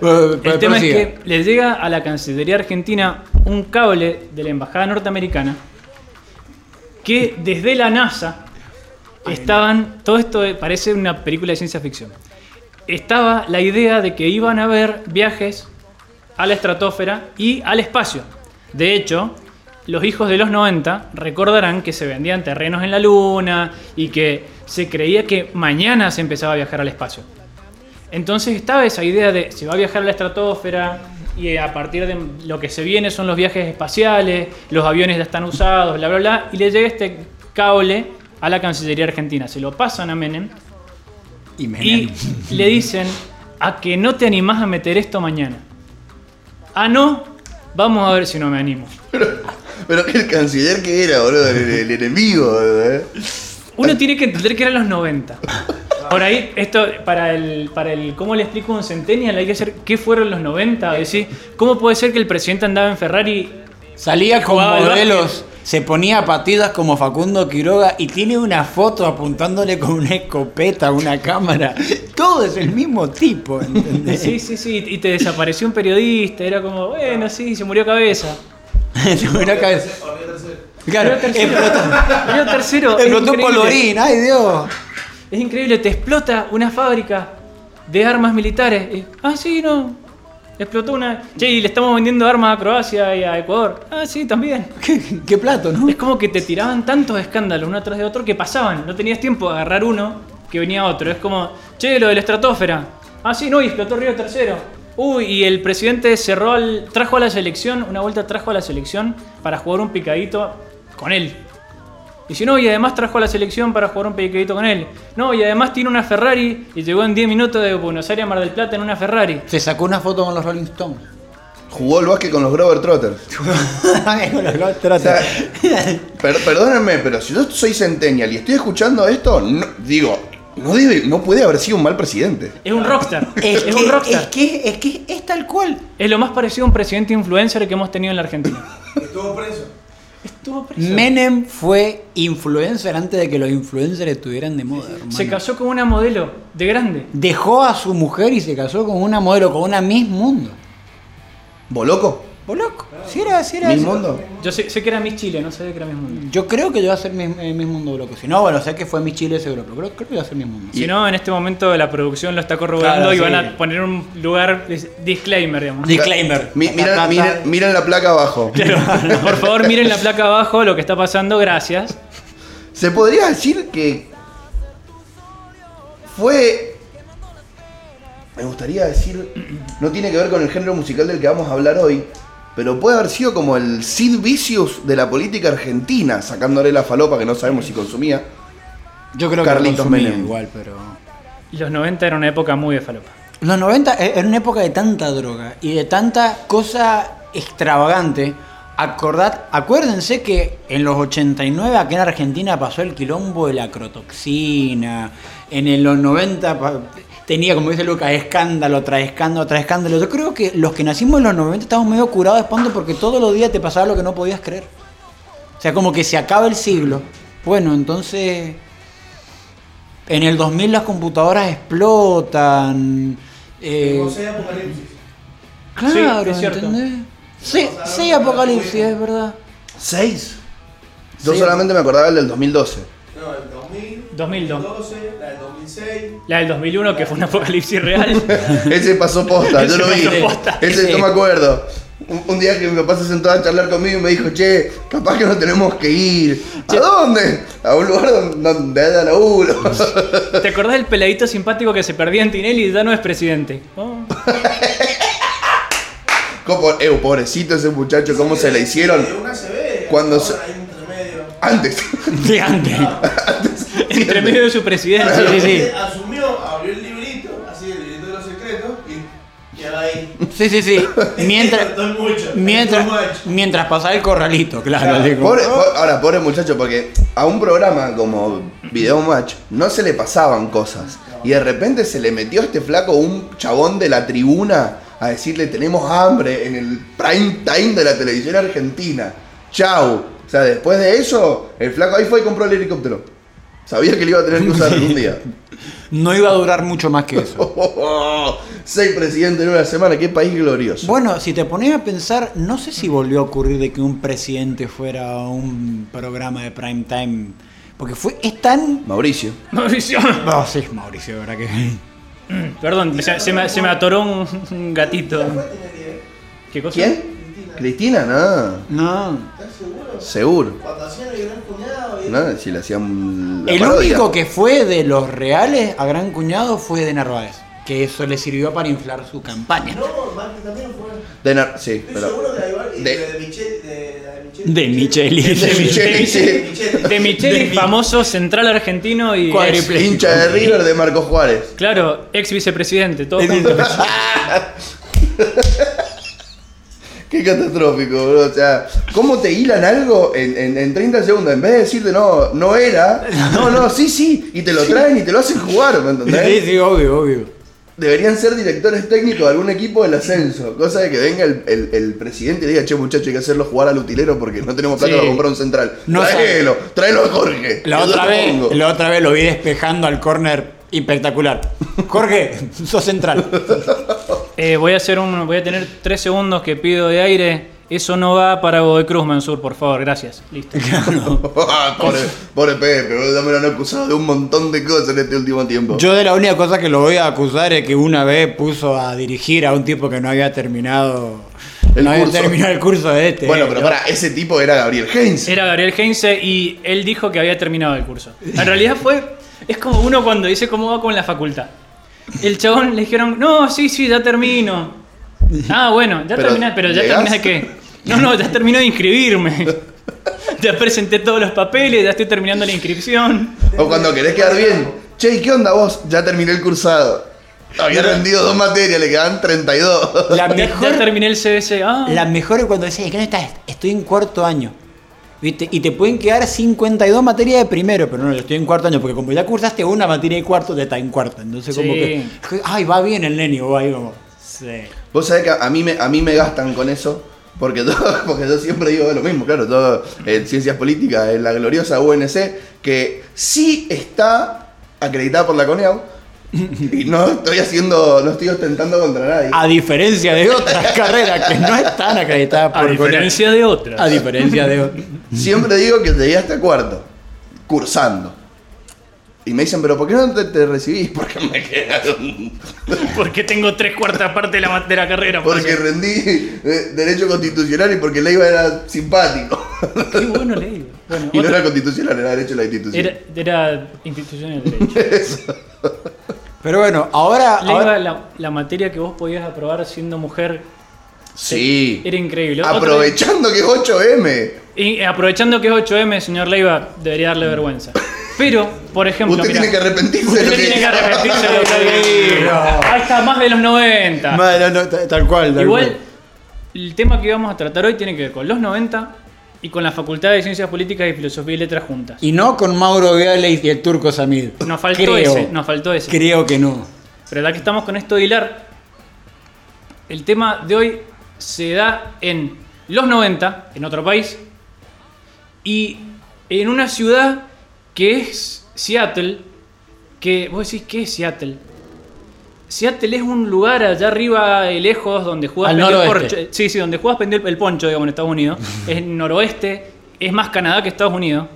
Pero terminé. El tema es que le llega a la Cancillería Argentina un cable de la Embajada Norteamericana que desde la NASA estaban. Todo esto parece una película de ciencia ficción. Estaba la idea de que iban a haber viajes a la estratosfera y al espacio. De hecho, los hijos de los 90 recordarán que se vendían terrenos en la Luna y que se creía que mañana se empezaba a viajar al espacio. Entonces estaba esa idea de se va a viajar a la estratosfera y a partir de lo que se viene son los viajes espaciales, los aviones ya están usados, bla, bla, bla, y le llega este cable a la Cancillería Argentina. Se lo pasan a Menem Y me y le dicen a que no te animás a meter esto mañana. Ah, no, vamos a ver si no me animo. Pero que el canciller que era, boludo, el, el enemigo, ¿eh? Uno tiene que entender que eran los 90. Por ahí, esto, para el, para el, ¿cómo le explico a un centennial? Hay que hacer, ¿qué fueron los 90? Decir, ¿cómo puede ser que el presidente andaba en Ferrari? Salía con modelos, se ponía patidas como Facundo Quiroga y tiene una foto apuntándole con una escopeta a una cámara. Todo es el mismo tipo, ¿entendés? Sí, sí, sí, y te desapareció un periodista, era como, bueno, sí, se murió cabeza. Una cabeza. Olvidé tercero. Claro, Murió tercero. explotó, Murió tercero. explotó colorín, ay Dios. Es increíble, te explota una fábrica de armas militares. Ah, sí, no. Explotó una. Che, y le estamos vendiendo armas a Croacia y a Ecuador. Ah, sí, también. ¿Qué, qué plato, ¿no? Es como que te tiraban tantos escándalos uno tras de otro que pasaban. No tenías tiempo de agarrar uno que venía otro. Es como, che, lo de la estratosfera. Ah, sí, no, y explotó Río Tercero. Uy, y el presidente cerró al, trajo a la selección, una vuelta trajo a la selección para jugar un picadito con él. Y si no, y además trajo a la selección para jugar un picadito con él. No, y además tiene una Ferrari y llegó en 10 minutos de Buenos Aires a Mar del Plata en una Ferrari. Se sacó una foto con los Rolling Stones. Jugó el básquet con los Grover Trotters. Con los Rolling O sea, Stones. per- perdónenme, pero si yo soy centennial y estoy escuchando esto, no- digo, no, debe, no puede haber sido un mal presidente. Es un rockstar. Es, es que, un rockstar. es que es que es tal cual. Es lo más parecido a un presidente influencer que hemos tenido en la Argentina. Estuvo preso. Estuvo preso. Menem fue influencer antes de que los influencers estuvieran de moda, hermano. Se casó con una modelo de grande. Dejó a su mujer y se casó con una modelo, con una Miss Mundo. ¿Vos loco? ¿Vos loco? Si era, si era ¿Mil eso. mundo? Yo sé, sé que era Miss Chile, no sabía que era Miss Mundo. Yo creo que voy a ser Miss, eh, Miss Mundo bloco. Si no, bueno, sé que fue Miss Chile seguro, pero creo, creo que voy a ser Miss Mundo. Si no, en este momento la producción lo está corroborando Claro, y van sí. a poner un lugar dis- disclaimer, digamos. Disclaimer. Mi- miren, miren- miren la placa abajo. Claro, por favor, miren la placa abajo, lo que está pasando, gracias. Se podría decir que fue. Me gustaría decir. No tiene que ver con el género musical del que vamos a hablar hoy. Pero puede haber sido como el Sid Vicious de la política argentina, sacándole la falopa que no sabemos si consumía. Yo creo Carlitos que consumía Menem. igual, pero... Los 90 era una época muy de falopa. Los 90 e- era una época de tanta droga y de tanta cosa extravagante. Acordad, acuérdense que en los 89 aquí en Argentina pasó el quilombo de la crotoxina. En los 90 pa- tenía, como dice Lucas, escándalo tras escándalo tras escándalo. Yo creo que los que nacimos en los 90 estamos medio curados de espanto porque todos los días te pasaba lo que no podías creer. O sea, como que se acaba el siglo. Bueno, entonces en el 2000 las computadoras explotan. eh, sea apocalipsis. claro, Sí, es cierto. ¿entendés? Sí, sí, apocalipsis, es verdad. ¿Seis? Yo Sí. solamente me acordaba el del 2012. No, el 2000, 2002. 2012, la del 2006. La del 2001, que fue un apocalipsis real. Ese pasó posta, yo lo vi. pasó posta. Ese Sí. no me acuerdo. Un, un día que mi papá se sentó a charlar conmigo y me dijo, che, capaz que no tenemos que ir. ¿A dónde? A un lugar donde, haya laburo. ¿Te acordás del peladito simpático que se perdía en Tinelli y ya no es presidente? Oh. Como, eh, pobrecito ese muchacho, cómo se le hicieron De una se ve. Cuando ahora se- Hay un intermedio. antes. De antes. Entre medio de su presidencia. Sí, sí, sí. Asumió, abrió el librito, así el librito de los secretos, y ahí. Sí, sí, sí. Mientras, mucho. mientras, mientras pasaba el corralito, claro. Claro. Pobre- po- ahora, pobre muchacho, porque a un programa como Video Match no se le pasaban cosas. Y de repente se le metió a este flaco un chabón de la tribuna a decirle tenemos hambre en el prime time de la televisión argentina. Chau. O sea, después de eso, el flaco ahí fue y compró el helicóptero. Sabía que lo iba a tener que usar algún día. No iba a durar mucho más que eso. Seis presidentes en una semana, qué país glorioso. Bueno, si te pones a pensar, no sé si volvió a ocurrir de que un presidente fuera a un programa de prime time. Porque fue, es tan. Mauricio. Mauricio. Oh, sí, Mauricio, ¿verdad que? Perdón, se, se me, se me atoró un, un gatito. ¿Qué cosa? ¿Quién? Cristina, no. No. ¿Estás seguro? Seguro. Cuando hacían el gran y- No, si le hacían la El parodia. único que fue de los reales a gran cuñado fue de Narváez. que eso le sirvió para inflar su campaña. No, también fue. De nar- sí, Estoy pero. seguro que hay varios. de- De, de Michel. De, la de Michel. De Micheli. De Micheli, sí. De famoso central argentino y. Cuádruple. ex- Hincha de River de Marcos Juárez. claro, ex vicepresidente, todo junto. Qué catastrófico, bro. O sea, ¿cómo te hilan algo en, en- en 30 segundos? En vez de decirte no, no era, no, no, sí, sí, y te lo traen y te lo hacen jugar, ¿me entendés? Sí, sí, obvio, obvio. Deberían ser directores técnicos de algún equipo del ascenso. Cosa de que venga el, el- el presidente y diga, che muchacho, hay que hacerlo jugar al utilero porque no tenemos plata Sí. para comprar un central. No tráelo, tráelo a Jorge. La otra, vez, la otra vez lo vi despejando al córner espectacular. Jorge, sos central. Eh, voy a hacer un. Voy a tener tres segundos que pido de aire. Eso no va para Godoy Cruz, Mansur, por favor, gracias. Listo. pobre, pobre Pepe, boludo, me lo han acusado de un montón de cosas en este último tiempo. Yo de la única cosa que lo voy a acusar es que una vez puso a dirigir a un tipo que no había terminado El no había curso. terminado el curso de este. bueno, eh, pero para, ese tipo era Gabriel Heinz. Era Gabriel Heinze y él dijo que había terminado el curso. En realidad fue. Es como uno cuando dice cómo va con la facultad. El chabón le dijeron, no, sí, sí, ya termino. Ah, bueno, ya terminé, pero ya terminé de qué? No, no, ya terminé de inscribirme. Ya presenté todos los papeles, ya estoy terminando la inscripción. O cuando querés quedar bien. Che, ¿y qué onda vos? Ya terminé el cursado. Había rendido dos materias, le quedaban 32. La Ya, mejor, ya terminé el CBC. Ah, la mejor es cuando decís, ¿qué no estás? Estoy en cuarto año. ¿Viste? Y te pueden quedar 52 materias de primero, pero no, yo estoy en cuarto año, porque como ya cursaste una materia de cuarto, ya está en cuarto. Entonces, como Sí. que, ay, va bien el nene, o ahí como, sí. Vos sabés que a mí me, a mí me gastan con eso. Porque, todo- porque yo siempre digo lo mismo, claro, todo en ciencias políticas, en la gloriosa UNC, que sí está acreditada por la CONEAU y no estoy haciendo, no estoy ostentando contra nadie. A diferencia de otras carreras que no están acreditadas por a diferencia de otras. A diferencia de otras. Siempre digo que llegué hasta cuarto, cursando. Y me dicen, pero ¿por qué no te, te recibís? Porque me quedaron. Porque tengo tres cuartas partes de la, de la carrera. por Porque rendí eh, Derecho Constitucional y porque Leiva era simpático. Qué bueno leí. Bueno, Y no era constitucional, era derecho de la institución. era, era institución del derecho. Pero bueno, ahora, Leiva, ahora- la, la materia que vos podías aprobar siendo mujer Sí. era increíble. Otra- Aprovechando que es 8M. Y aprovechando que es 8M, señor Leiva, debería darle vergüenza. Pero, por ejemplo, Usted mirá, tiene que arrepentirse de lo que tiene que arrepentirse de lo que dijo. Ahí está, más de los 90. Bueno, no, ta- tal cual, tal Igual, cual. el tema que vamos a tratar hoy tiene que ver con los 90 y con la Facultad de Ciencias Políticas y Filosofía y Letras juntas. Y no con Mauro Viale y el turco Samid. Nos faltó creo, ese, nos faltó ese. Creo que no. Pero ya que estamos con esto de hilar, el tema de hoy se da en los 90, en otro país, y en una ciudad que es Seattle, que vos decís, ¿qué es Seattle? Seattle es un lugar allá arriba, eh, lejos, donde juegas el poncho. Sí, sí, donde juegas pendió el- poncho, digamos, en Estados Unidos. es noroeste, es más Canadá que Estados Unidos.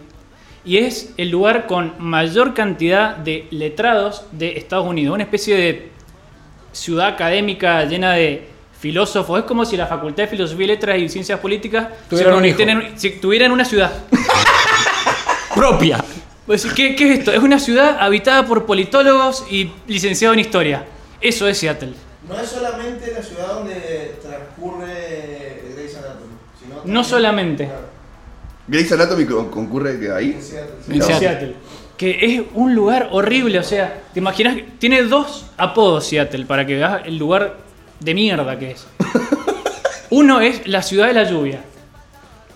Y es el lugar con mayor cantidad de letrados de Estados Unidos. Una especie de ciudad académica llena de filósofos. Es como si la Facultad de Filosofía y Letras y Ciencias Políticas Tuvieran un hijo. en- si tuvieran una ciudad. Propia. Vos decís, ¿qué, qué es esto? Es una ciudad habitada por politólogos y licenciados en historia. Eso es Seattle. No es solamente la ciudad donde transcurre Grey's Anatomy, sino No solamente. Grey's Anatomy con- concurre que ahí. en Seattle, sí. En En Seattle. Seattle. Que es un lugar horrible, o sea, ¿te imaginas? que Tiene dos apodos Seattle para que veas el lugar de mierda que es. Uno es la ciudad de la lluvia.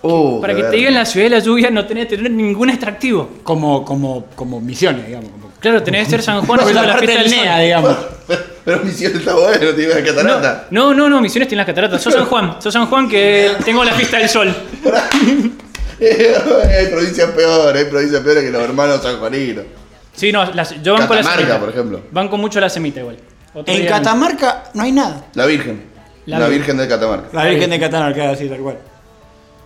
Oh, Para que te verga. digan la ciudad de la lluvia no tenés que tener ningún extractivo. Como, como, como misiones, digamos. Como, Claro, tenés que ser San Juan haciendo la la fiesta del NEA, sol. digamos. Pero Misión está bueno, te iba a catarata. No, no, no, Misiones tiene las cataratas. Sos San Juan, sos San Juan que tengo la fiesta del sol. hay provincias peores, hay provincias peores que los hermanos sanjuaninos. Sí, no, las- yo banco la Catamarca, semita. por ejemplo. Banco mucho la semita igual. Otro En día- Catamarca no hay nada. La Virgen. La La, Virgen. Virgen de Catamarca. La Virgen de Catamarca, así, tal cual.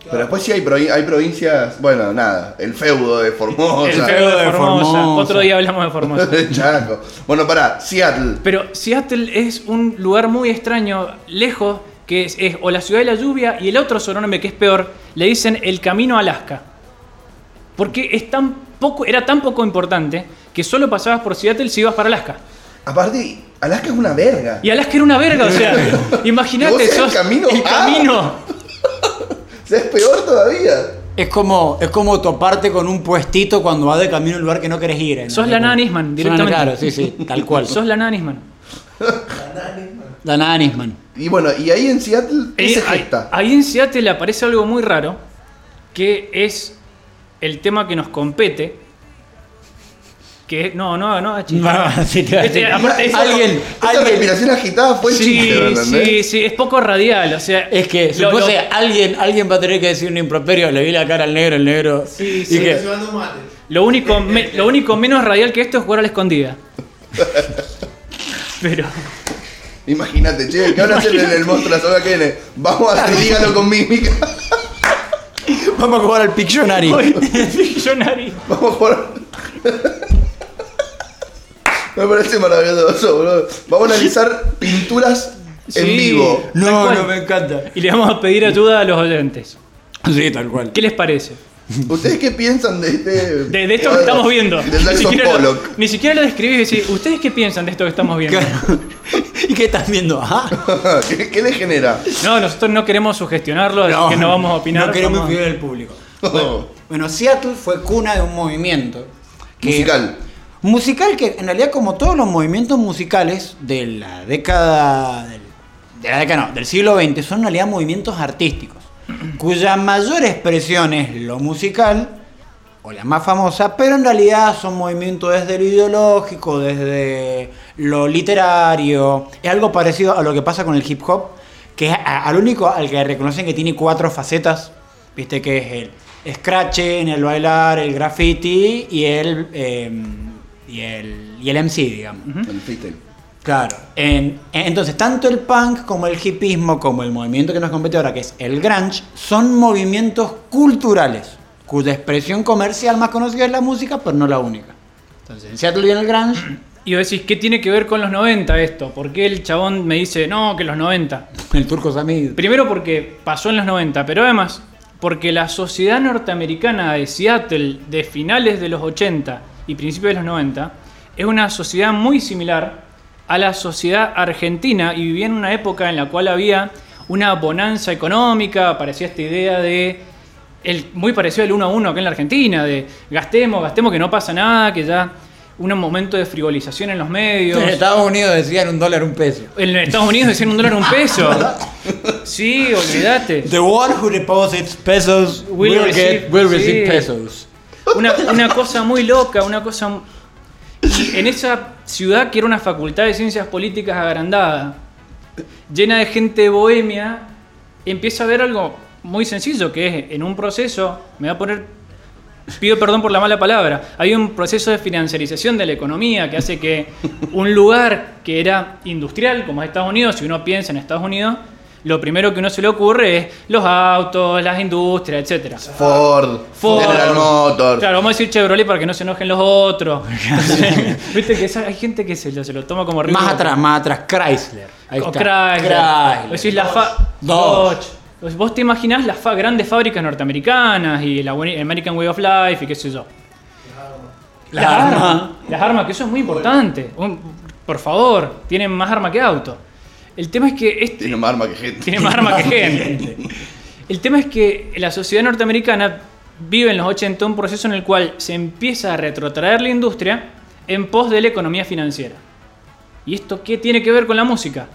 Pero después sí hay, provi- hay provincias, bueno, nada, el feudo de Formosa. El feudo de Formosa. Formosa. Otro día hablamos de Formosa. Chaco. Bueno, pará, Seattle. Pero Seattle es un lugar muy extraño, lejos, que es, es o la ciudad de la lluvia y el otro sobrenombre que es peor, le dicen el camino a Alaska. Porque es tan poco, era tan poco importante que solo pasabas por Seattle si ibas para Alaska. Aparte, Alaska es una verga. Y Alaska era una verga, o sea, imagínate, el camino el A. camino. O sea, es peor todavía. Es como, es como toparte con un puestito cuando vas de camino a un lugar que no querés ir. ¿no? Sos la Nana Nisman, directamente. la- Claro, sí, sí, tal cual. Sos la Nanisman. la Nana Nisman. Y bueno, y ahí en Seattle, ¿qué Eh, se ahí, gesta? ahí en Seattle aparece algo muy raro, que es el tema que nos compete. Que no, no, no, chiste. No, sí, te Este, decir. aparte, es- Alguien, alguien, respiración agitada fue el Sí, chiste, sí, sí, es poco radial, o sea. es que, lo- supuse, lo- alguien, alguien va a tener que decir un improperio, le vi la cara al negro, el negro. Sí, y sí. que. Lo único, me- lo único menos radial que esto es jugar a la escondida. Pero. Imagínate, che, ¿qué van a hacer en el monstruo la semana que viene? Vamos a hacer dígalo con mímica. vamos a jugar al Pictionary. Millonario. Vamos a jugar. Me parece maravilloso, boludo. Vamos a analizar pinturas en Sí. vivo. Tal No, cual. no me encanta. Y le vamos a pedir ayuda a los oyentes. Sí, tal cual. ¿Qué les parece? ¿Ustedes qué piensan de este. De, de esto que estamos viendo. De Ni Jackson siquiera, lo, Pollock. ni siquiera lo describís y decís, ¿ustedes qué piensan de esto que estamos viendo? Claro. ¿Y qué estás viendo? Ah, ¿Qué, ¿Qué le genera? No, nosotros no queremos sugestionarlo, así que no vamos a opinar. No queremos vamos- influir el público. Bueno, bueno, Seattle fue cuna de un movimiento. que- Musical. Musical que en realidad como todos los movimientos musicales de la década del, de la década no, del siglo XX son en realidad movimientos artísticos cuya mayor expresión es lo musical o la más famosa, pero en realidad son movimientos desde lo ideológico, desde lo literario, es algo parecido a lo que pasa con el hip hop, que es al único al que reconocen que tiene cuatro facetas, viste que es el scratch en el bailar, el graffiti y el eh, y el y el MC, digamos. El freestyle. Claro. En- en- entonces, tanto el punk como el hipismo, como el movimiento que nos compete ahora, que es el grunge, son movimientos culturales, cuya expresión comercial más conocida es la música, pero no la única. Entonces, en Seattle viene el grunge, Y vos decís, ¿qué tiene que ver con los 90 esto? ¿Por qué el chabón me dice, no, que los 90? el turco Samid. Primero porque pasó en los 90, pero además porque la sociedad norteamericana de Seattle de finales de los 80 y principios de los 90 es una sociedad muy similar a la sociedad argentina y vivía en una época en la cual había una bonanza económica, aparecía esta idea de el, muy parecido al uno a uno acá en la Argentina, de gastemos, gastemos que no pasa nada, que ya un momento de frivolización en los medios. En Estados Unidos decían un dólar un peso. En Estados Unidos decían un dólar un peso. Sí, olvídate. The one who deposits pesos Will will, receive- get, will receive sí. pesos. Una, una cosa muy loca, una cosa... En esa ciudad que era una facultad de ciencias políticas agrandada, llena de gente bohemia, empieza a ver algo muy sencillo, que es en un proceso, me voy a poner, pido perdón por la mala palabra, hay un proceso de financiarización de la economía que hace que un lugar que era industrial, como es Estados Unidos, si uno piensa en Estados Unidos, lo primero que uno se le ocurre es los autos, las industrias, etcétera. Ford, Ford. General Motors. Claro, vamos a decir Chevrolet para que no se enojen los otros. Viste que esa- hay gente que se lo, se lo toma como ritmo. Más atrás, más atrás, Chrysler. Ahí O está. Chrysler. Vos decís la fa- Dodge. Dodge. Vos- te imaginás las fa- grandes fábricas norteamericanas y la American Way of Life y qué sé yo. Las Las armas. armas. Las armas, que eso es muy importante. Un- por favor, tienen más arma que auto. El tema es que este, Tiene más arma que gente. tiene más armas que gente. El tema es que la sociedad norteamericana vive en los 80 un proceso en el cual se empieza a retrotraer la industria en pos de la economía financiera. ¿Y esto qué tiene que ver con la música?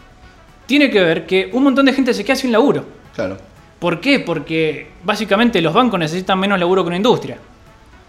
Tiene que ver que un montón de gente se queda sin laburo. Claro. ¿Por qué? Porque básicamente los bancos necesitan menos laburo que una industria.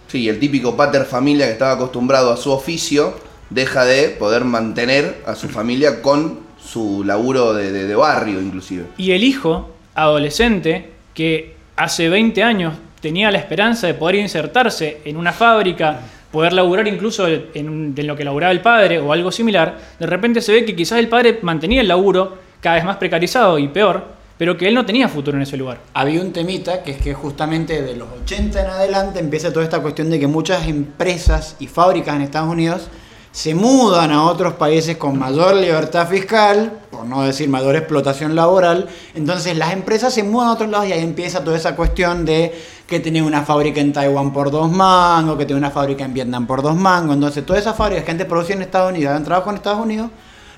Sí, el típico pater familia que estaba acostumbrado a su oficio deja de poder mantener a su familia con su laburo de, de- de barrio, inclusive. Y el hijo, adolescente, que hace 20 años tenía la esperanza de poder insertarse en una fábrica, poder laburar incluso en, en lo que laburaba el padre o algo similar, de repente se ve que quizás el padre mantenía el laburo cada vez más precarizado y peor, pero que él no tenía futuro en ese lugar. Había un temita que es que justamente de los 80 en adelante empieza toda esta cuestión de que muchas empresas y fábricas en Estados Unidos se mudan a otros países con mayor libertad fiscal, por no decir mayor explotación laboral. Entonces las empresas se mudan a otros lados y ahí empieza toda esa cuestión de que tenés una fábrica en Taiwán por dos mangos, que tenés una fábrica en Vietnam por dos mangos. Entonces, todas esas fábricas que antes producían en Estados Unidos, daban trabajo en Estados Unidos,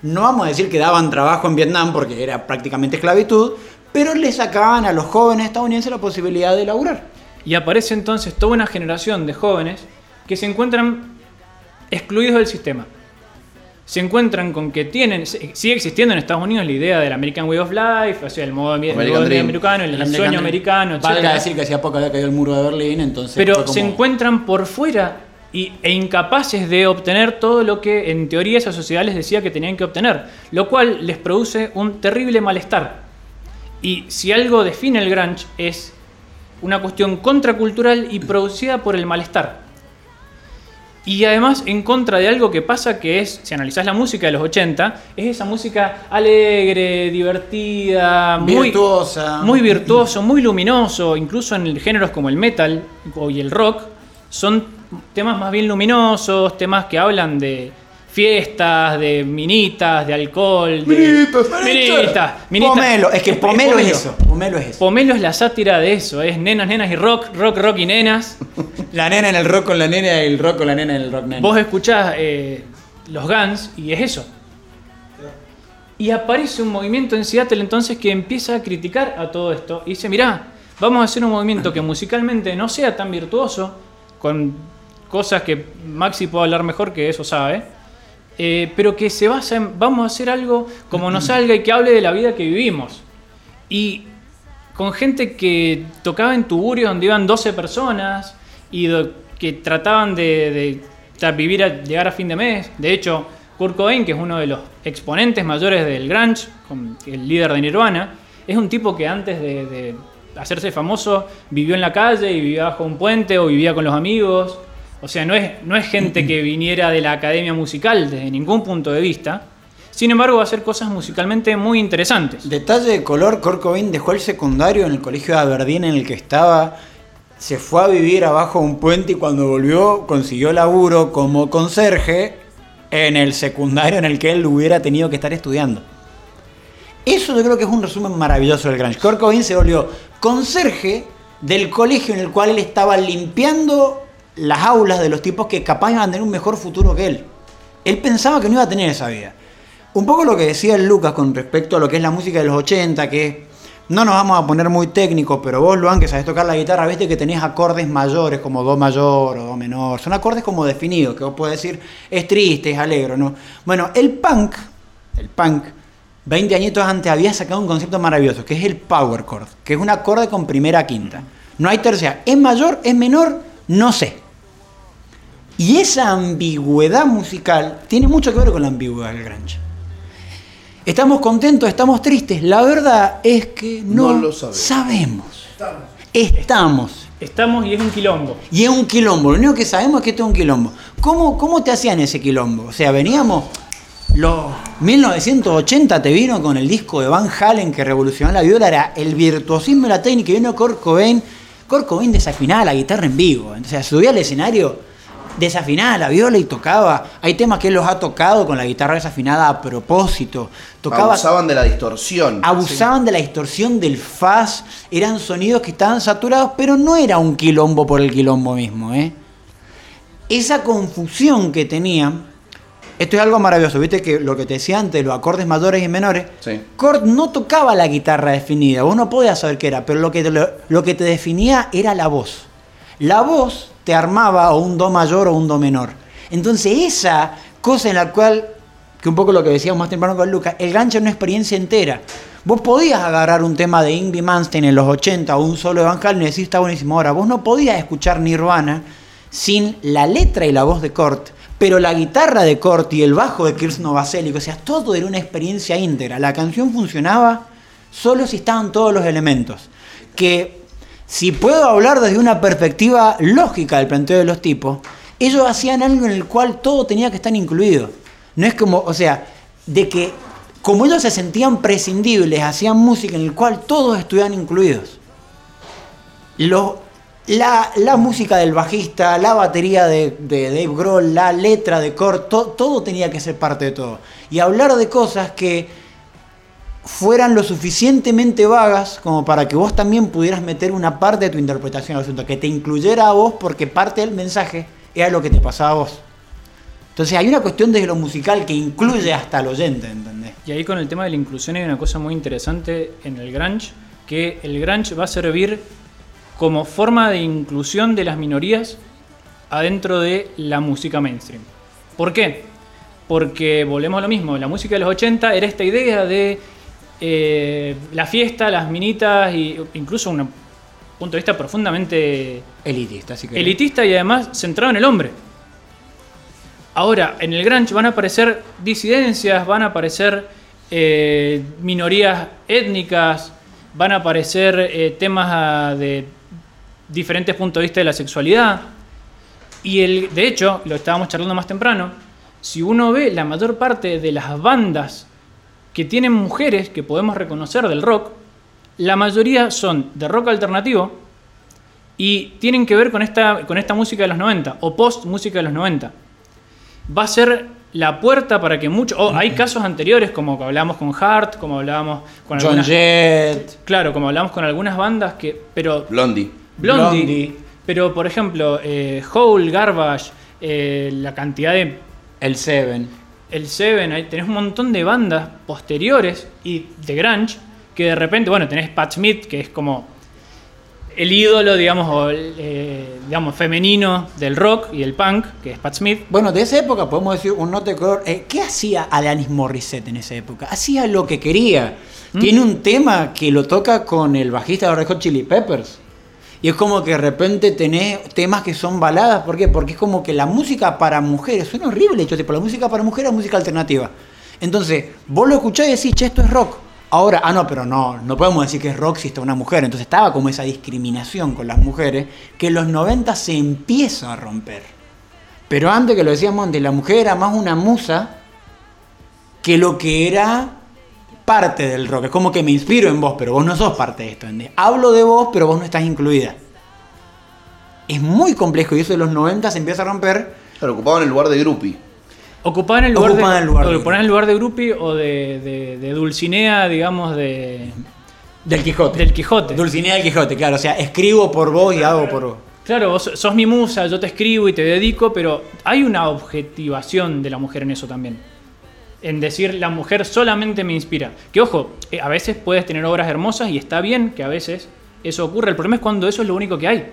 no vamos a decir que daban trabajo en Vietnam porque era prácticamente esclavitud, pero le sacaban a los jóvenes estadounidenses la posibilidad de laburar. Y aparece entonces toda una generación de jóvenes que se encuentran excluidos del sistema. Se encuentran con que tienen, sigue existiendo en Estados Unidos la idea del American Way of Life, o sea, el modo, el American modo de vida Dream. americano, el, American sueño Dream. americano, etcétera. decir que hacía poco había caído el muro de Berlín, entonces. Pero como- se encuentran por fuera y, e incapaces de obtener todo lo que en teoría esa sociedad les decía que tenían que obtener, lo cual les produce un terrible malestar. Y si algo define el grunge es una cuestión contracultural y producida por el malestar. Y además en contra de algo que pasa que es, si analizás la música de los 80, es esa música alegre, divertida, muy Virtuosa. muy virtuoso, muy luminoso, incluso en géneros como el metal o- y el rock, son temas más bien luminosos, temas que hablan de fiestas, de minitas, de alcohol, de Minitas, minitas, minitas. Pomelo, es que pomelo es eso. Pomelo es eso. Pomelo es la sátira de eso, es nenas, nenas y rock, rock, rock y nenas. La nena en el rock con la nena y el rock con la nena en el rock nena. Vos escuchás eh, los Guns y es eso. Y aparece un movimiento en Seattle entonces que empieza a criticar a todo esto y dice, mirá, vamos a hacer un movimiento que musicalmente no sea tan virtuoso, con cosas que Maxi puede hablar mejor que eso sabe, eh, pero que se basa en, vamos a hacer algo como nos salga y que hable de la vida que vivimos. Y con gente que tocaba en tuburios donde iban 12 personas y que trataban de, de vivir a, llegar a fin de mes. De hecho, Kurt Cobain, que es uno de los exponentes mayores del grunge, el líder de Nirvana, es un tipo que antes de, de hacerse famoso vivió en la calle y vivía bajo un puente o vivía con los amigos. O sea, no es, no es gente que viniera de la academia musical desde ningún punto de vista. Sin embargo, va a hacer cosas musicalmente muy interesantes. Detalle de color, Cobain dejó el secundario en el colegio de Aberdeen en el que estaba, se fue a vivir abajo de un puente y cuando volvió consiguió laburo como conserje en el secundario en el que él hubiera tenido que estar estudiando. Eso yo creo que es un resumen maravilloso del grunge. Kurt Cobain se volvió conserje del colegio en el cual él estaba limpiando las aulas de los tipos que capaz iban a tener un mejor futuro que él. Él pensaba que no iba a tener esa vida. Un poco lo que decía Lucas con respecto a lo que es la música de los 80, que no nos vamos a poner muy técnicos, pero vos, Luan, que sabés tocar la guitarra, viste que tenés acordes mayores como Do mayor o Do menor. Son acordes como definidos, que vos podés decir es triste, es alegre, ¿no? Bueno, el punk, el punk, 20 añitos antes había sacado un concepto maravilloso, que es el power chord, que es un acorde con primera quinta. No hay tercera. ¿Es mayor? ¿Es menor? No sé. Y esa ambigüedad musical tiene mucho que ver con la ambigüedad del grunge. Estamos contentos, estamos tristes. La verdad es que no, No lo sabemos. sabemos. Estamos. Estamos y es un quilombo. Y es un quilombo. Lo único que sabemos es que esto es un quilombo. ¿Cómo, cómo te hacían ese quilombo? O sea, veníamos. Los 1980 te vino con el disco de Van Halen que revolucionó la viola, era el virtuosismo y la técnica. Y vino Kurt Cobain. Kurt Cobain desafinaba la guitarra en vivo. O sea, subía al escenario, desafinaba la viola y tocaba. Hay temas que él los ha tocado con la guitarra desafinada a propósito. Tocaba Abusaban de la distorsión. abusaban de la distorsión del fuzz, eran sonidos que estaban saturados, pero no era un quilombo por el quilombo mismo. ¿eh? Esa confusión que tenían, esto es algo maravilloso, viste que lo que te decía antes, los acordes mayores y menores, Sí. Kurt no tocaba la guitarra definida, vos no podías saber qué era, pero lo que, te, lo, lo que te definía era la voz. La voz te armaba o un do mayor o un do menor. Entonces esa cosa en la cual, que un poco lo que decíamos más temprano con Lucas, el gancho es una experiencia entera. Vos podías agarrar un tema de Ingrid Manstein en los 80 o un solo de Van Halen y decir está buenísimo. Ahora, vos no podías escuchar Nirvana sin la letra y la voz de Kurt, pero la guitarra de Kurt y el bajo de Kirsten Novoselic, o sea, todo era una experiencia íntegra. La canción funcionaba solo si estaban todos los elementos. Que si puedo hablar desde una perspectiva lógica del planteo de los tipos, ellos hacían algo en el cual todo tenía que estar incluido. No es como, o sea, de que como ellos se sentían prescindibles, hacían música en el cual todos estuvieran incluidos. Lo- la, la música del bajista, la batería de, de Dave Grohl, la letra de Kurt, to- todo tenía que ser parte de todo. Y hablar de cosas que fueran lo suficientemente vagas como para que vos también pudieras meter una parte de tu interpretación al asunto, que te incluyera a vos porque parte del mensaje era lo que te pasaba a vos. Entonces hay una cuestión desde lo musical que incluye hasta al oyente, ¿entendés? Y ahí con el tema de la inclusión hay una cosa muy interesante en el grunge, que el grunge va a servir como forma de inclusión de las minorías adentro de la música mainstream. ¿Por qué? Porque volvemos a lo mismo, la música de los 80 era esta idea de eh, la fiesta, las minitas e incluso un punto de vista profundamente Elitista, así que. elitista y además centrado en el hombre. Ahora, en el grunge van a aparecer disidencias, van a aparecer eh, minorías étnicas, van a aparecer eh, temas ah, de diferentes puntos de vista de la sexualidad. Y el, de hecho, lo estábamos charlando más temprano, si uno ve la mayor parte de las bandas que tienen mujeres que podemos reconocer del rock, la mayoría son de rock alternativo y tienen que ver con esta, con esta música de los 90 o post música de los 90. Va a ser la puerta para que muchos... o hay casos anteriores como hablamos con Hart, como hablábamos con John algunas... Jett. Claro, como hablamos con algunas bandas que... Pero Blondie. Blondie. Blondie. Pero, por ejemplo, eh, Hole, Garbage, eh, la cantidad de. El Seven. El Seven, ahí tenés un montón de bandas posteriores y de Grunge que de repente, bueno, tenés Pat Smith, que es como el ídolo, digamos, o el, eh, digamos, femenino del rock y el punk, que es Pat Smith. Bueno, de esa época podemos decir un note de color. Eh, ¿Qué hacía Alanis Morissette en esa época? Hacía lo que quería. Tiene un tema que lo toca con el bajista de Red Hot Chili Peppers. Y es como que de repente tenés temas que son baladas. ¿Por qué? Porque es como que la música para mujeres, suena horrible, hecho, tipo, la música para mujeres es música alternativa. Entonces, vos lo escuchás y decís, che, esto es rock. Ahora, ah, no, pero no, no podemos decir que es rock si está una mujer. Entonces estaba como esa discriminación con las mujeres que en los 90 se empieza a romper. Pero antes que lo decíamos antes, la mujer era más una musa que lo que era parte del rock. Es como que me inspiro en vos, pero vos no sos parte de esto. ¿entendés? Hablo de vos, pero vos no estás incluida. Es muy complejo y eso de los 90 se empieza a romper. Claro, ocupaban el lugar de groupie. Ocupaban el lugar, Ocupaban de, el lugar de- ocupaban el lugar de Grupi o de, de- de Dulcinea, digamos, de, Del Quijote. del Quijote. Dulcinea del Quijote, claro. O sea, escribo por vos y hago por vos. Claro, vos sos mi musa, yo te escribo y te dedico, pero hay una objetivación de la mujer en eso también. En decir, la mujer solamente me inspira. Que ojo, eh, a veces puedes tener obras hermosas y está bien que a veces eso ocurra. El problema es cuando eso es lo único que hay.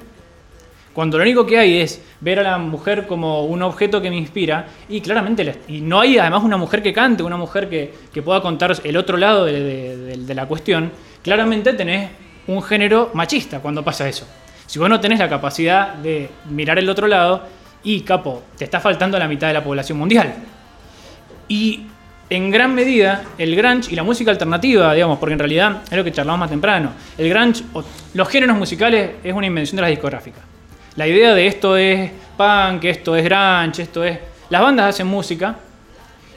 Cuando lo único que hay es ver a la mujer como un objeto que me inspira, y claramente, la- y no hay además una mujer que cante, una mujer que, que pueda contar el otro lado de- de la cuestión, claramente tenés un género machista cuando pasa eso. Si vos no tenés la capacidad de mirar el otro lado, y capo, te está faltando la mitad de la población mundial. Y en gran medida el grunge y la música alternativa, digamos, porque en realidad es lo que charlamos más temprano. El grunge, o los géneros musicales es una invención de las discográficas. La idea de esto es punk, esto es grunge, esto es... Las bandas hacen música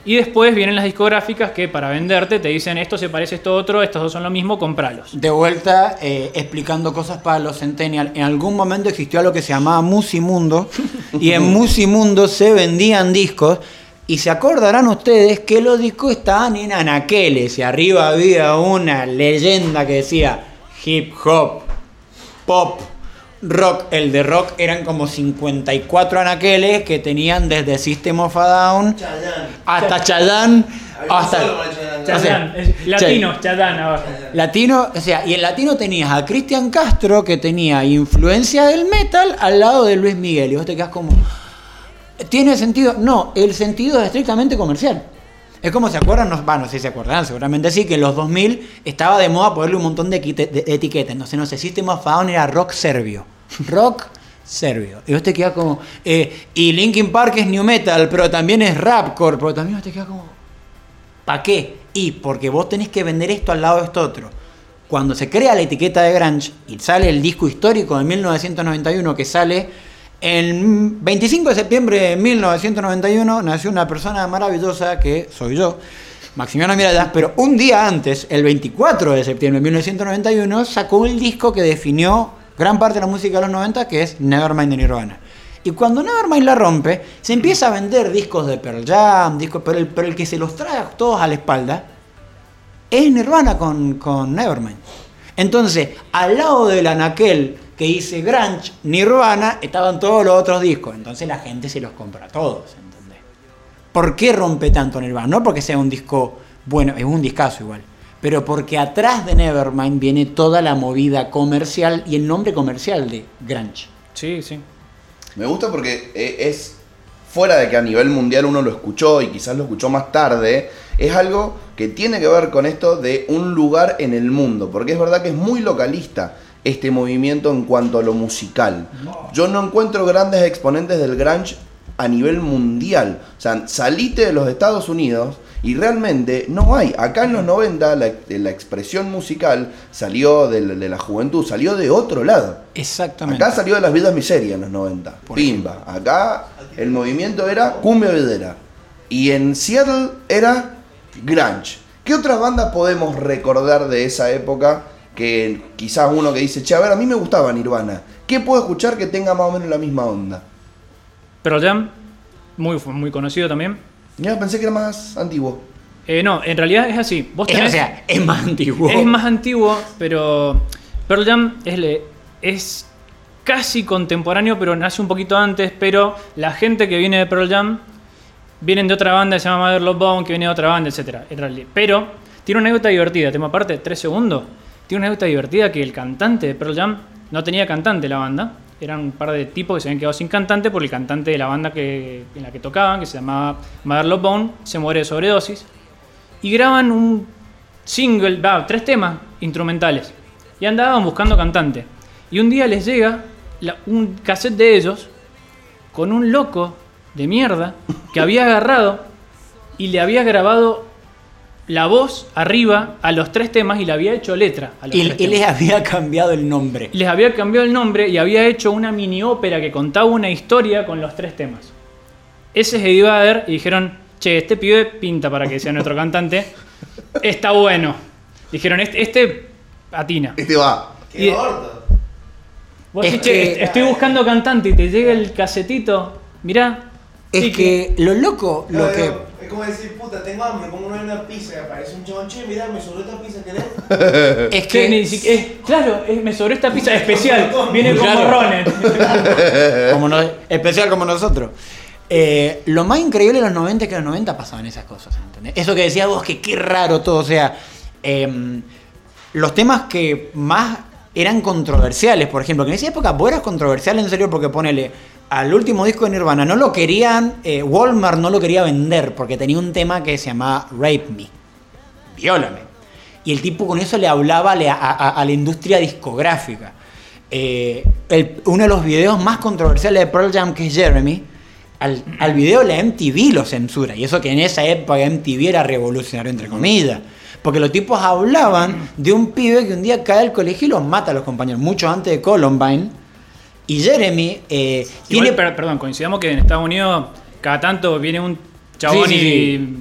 y después vienen las discográficas que para venderte te dicen esto se parece a esto otro, estos dos son lo mismo, compralos. De vuelta, eh, explicando cosas para los Centennial. En algún momento existió algo que se llamaba Musimundo. y en Musimundo se vendían discos. Y se acordarán ustedes que los discos estaban en anaqueles. Y arriba había una leyenda que decía hip hop, pop, rock. El de rock eran como 54 anaqueles que tenían desde System of a Down Chayanne. hasta Hasta, Chayanne. O sea, Chadán, es- latino, Chadán abajo. Latino, o sea, y en latino tenías a Cristian Castro que tenía influencia del metal al lado de Luis Miguel. Y vos te quedás como. ¿Tiene sentido? No, el sentido es estrictamente comercial. Es como se acuerdan, no, no sé si se acuerdan, seguramente sí, que en los 2000 estaba de moda ponerle un montón de, quite- de- de etiquetas. Entonces, no sé, System of Down era rock serbio. Rock serbio. Y vos te quedás como. eh, y Linkin Park es new metal, pero también es rapcore, pero también vos te quedás como. ¿Para qué? Y porque vos tenés que vender esto al lado de esto otro. Cuando se crea la etiqueta de Grunge y sale el disco histórico de 1991 que sale el 25 de septiembre de 1991 nació una persona maravillosa que soy yo, Maximiano Miralles, pero un día antes, el 24 de septiembre de 1991, sacó el disco que definió gran parte de la música de los 90 que es Nevermind de Nirvana. Y cuando Nevermind la rompe, se empieza a vender discos de Pearl Jam, discos, pero, el, pero el que se los trae todos a la espalda es Nirvana con, con Nevermind. Entonces, al lado del anaquel que dice Grunge, Nirvana, estaban todos los otros discos. Entonces la gente se los compra todos, ¿entendés? ¿Por qué rompe tanto Nirvana? No porque sea un disco bueno, es un discazo igual. Pero porque atrás de Nevermind viene toda la movida comercial y el nombre comercial de Grunge. Sí, sí. Me gusta porque eh, es fuera de que a nivel mundial uno lo escuchó y quizás lo escuchó más tarde, es algo que tiene que ver con esto de un lugar en el mundo, porque es verdad que es muy localista este movimiento en cuanto a lo musical. Yo no encuentro grandes exponentes del grunge a nivel mundial. O sea, salite de los Estados Unidos y realmente no hay. Acá en los 90 la, la expresión musical salió de, la- de la juventud, salió de otro lado. Exactamente. Acá salió de las vidas miserias en los 90. Por Pimba. Acá el movimiento era cumbia videra. Y en Seattle era grunge. ¿Qué otras bandas podemos recordar de esa época que quizás uno que dice, che, a ver, a mí me gustaba Nirvana? ¿Qué puedo escuchar que tenga más o menos la misma onda? Pearl Jam, muy, muy conocido también. Ya pensé que era más antiguo. Eh, no, en realidad es así. Vos Es- tenés- o sea, es más antiguo. Es más antiguo, pero Pearl Jam es, le- es casi contemporáneo, pero nace un poquito antes. Pero la gente que viene de Pearl Jam vienen de otra banda que se llama Mother Love Bone, que viene de otra banda, etc. En realidad. Pero tiene una anécdota divertida. Tema aparte, tres segundos. Tiene una anécdota divertida que el cantante de Pearl Jam no tenía cantante la banda. Eran un par de tipos que se habían quedado sin cantante por el cantante de la banda que, en la que tocaban, que se llamaba Love Bone, se muere de sobredosis y graban un single, va, tres temas instrumentales. Y andaban buscando cantante. Y un día les llega un cassette de ellos con un loco de mierda que había agarrado y le había grabado la voz arriba a los tres temas y le había hecho letra a los Y, tres y temas. les había cambiado el nombre. Les había cambiado el nombre y había hecho una mini ópera que contaba una historia con los tres temas. Ese es Eddie Vedder y dijeron, che, este pibe pinta para que sea nuestro cantante. Está bueno. Dijeron, este, este atina. Este va. ¡Qué Y- gordo! Vos Es decís, che, que- est- estoy buscando cantante y te llega el casetito. Mirá. Es sí que lo loco, lo que. Es como decir, puta, tengo hambre, como no hay una pizza y aparece un chabón, che, mirá, me sobró esta pizza, ¿querés? Es que ni que. siquiera- es- claro, es- me sobró esta pizza especial. Viene con Claro. morrones. como no- especial como nosotros. Eh, lo más increíble de los 90 es que en los 90 pasaban esas cosas, ¿entendés? Eso que decías vos, que qué raro todo, o sea, em, los temas que más eran controversiales, por ejemplo, que en esa época vos eras controversial en serio porque ponele al último disco de Nirvana, no lo querían, eh, Walmart no lo quería vender porque tenía un tema que se llamaba Rape Me, viólame. Y el tipo con eso le hablaba a, a- la industria discográfica. Eh, uno de los videos más controversiales de Pearl Jam, que es Jeremy, al, al video la MTV lo censura. Y eso que en esa época MTV era revolucionario, entre comillas. Porque los tipos hablaban de un pibe que un día cae al colegio y los mata a los compañeros, mucho antes de Columbine. Y Jeremy eh, Igual, tiene... per- perdón, coincidamos que en Estados Unidos cada tanto viene un chabón Sí, sí,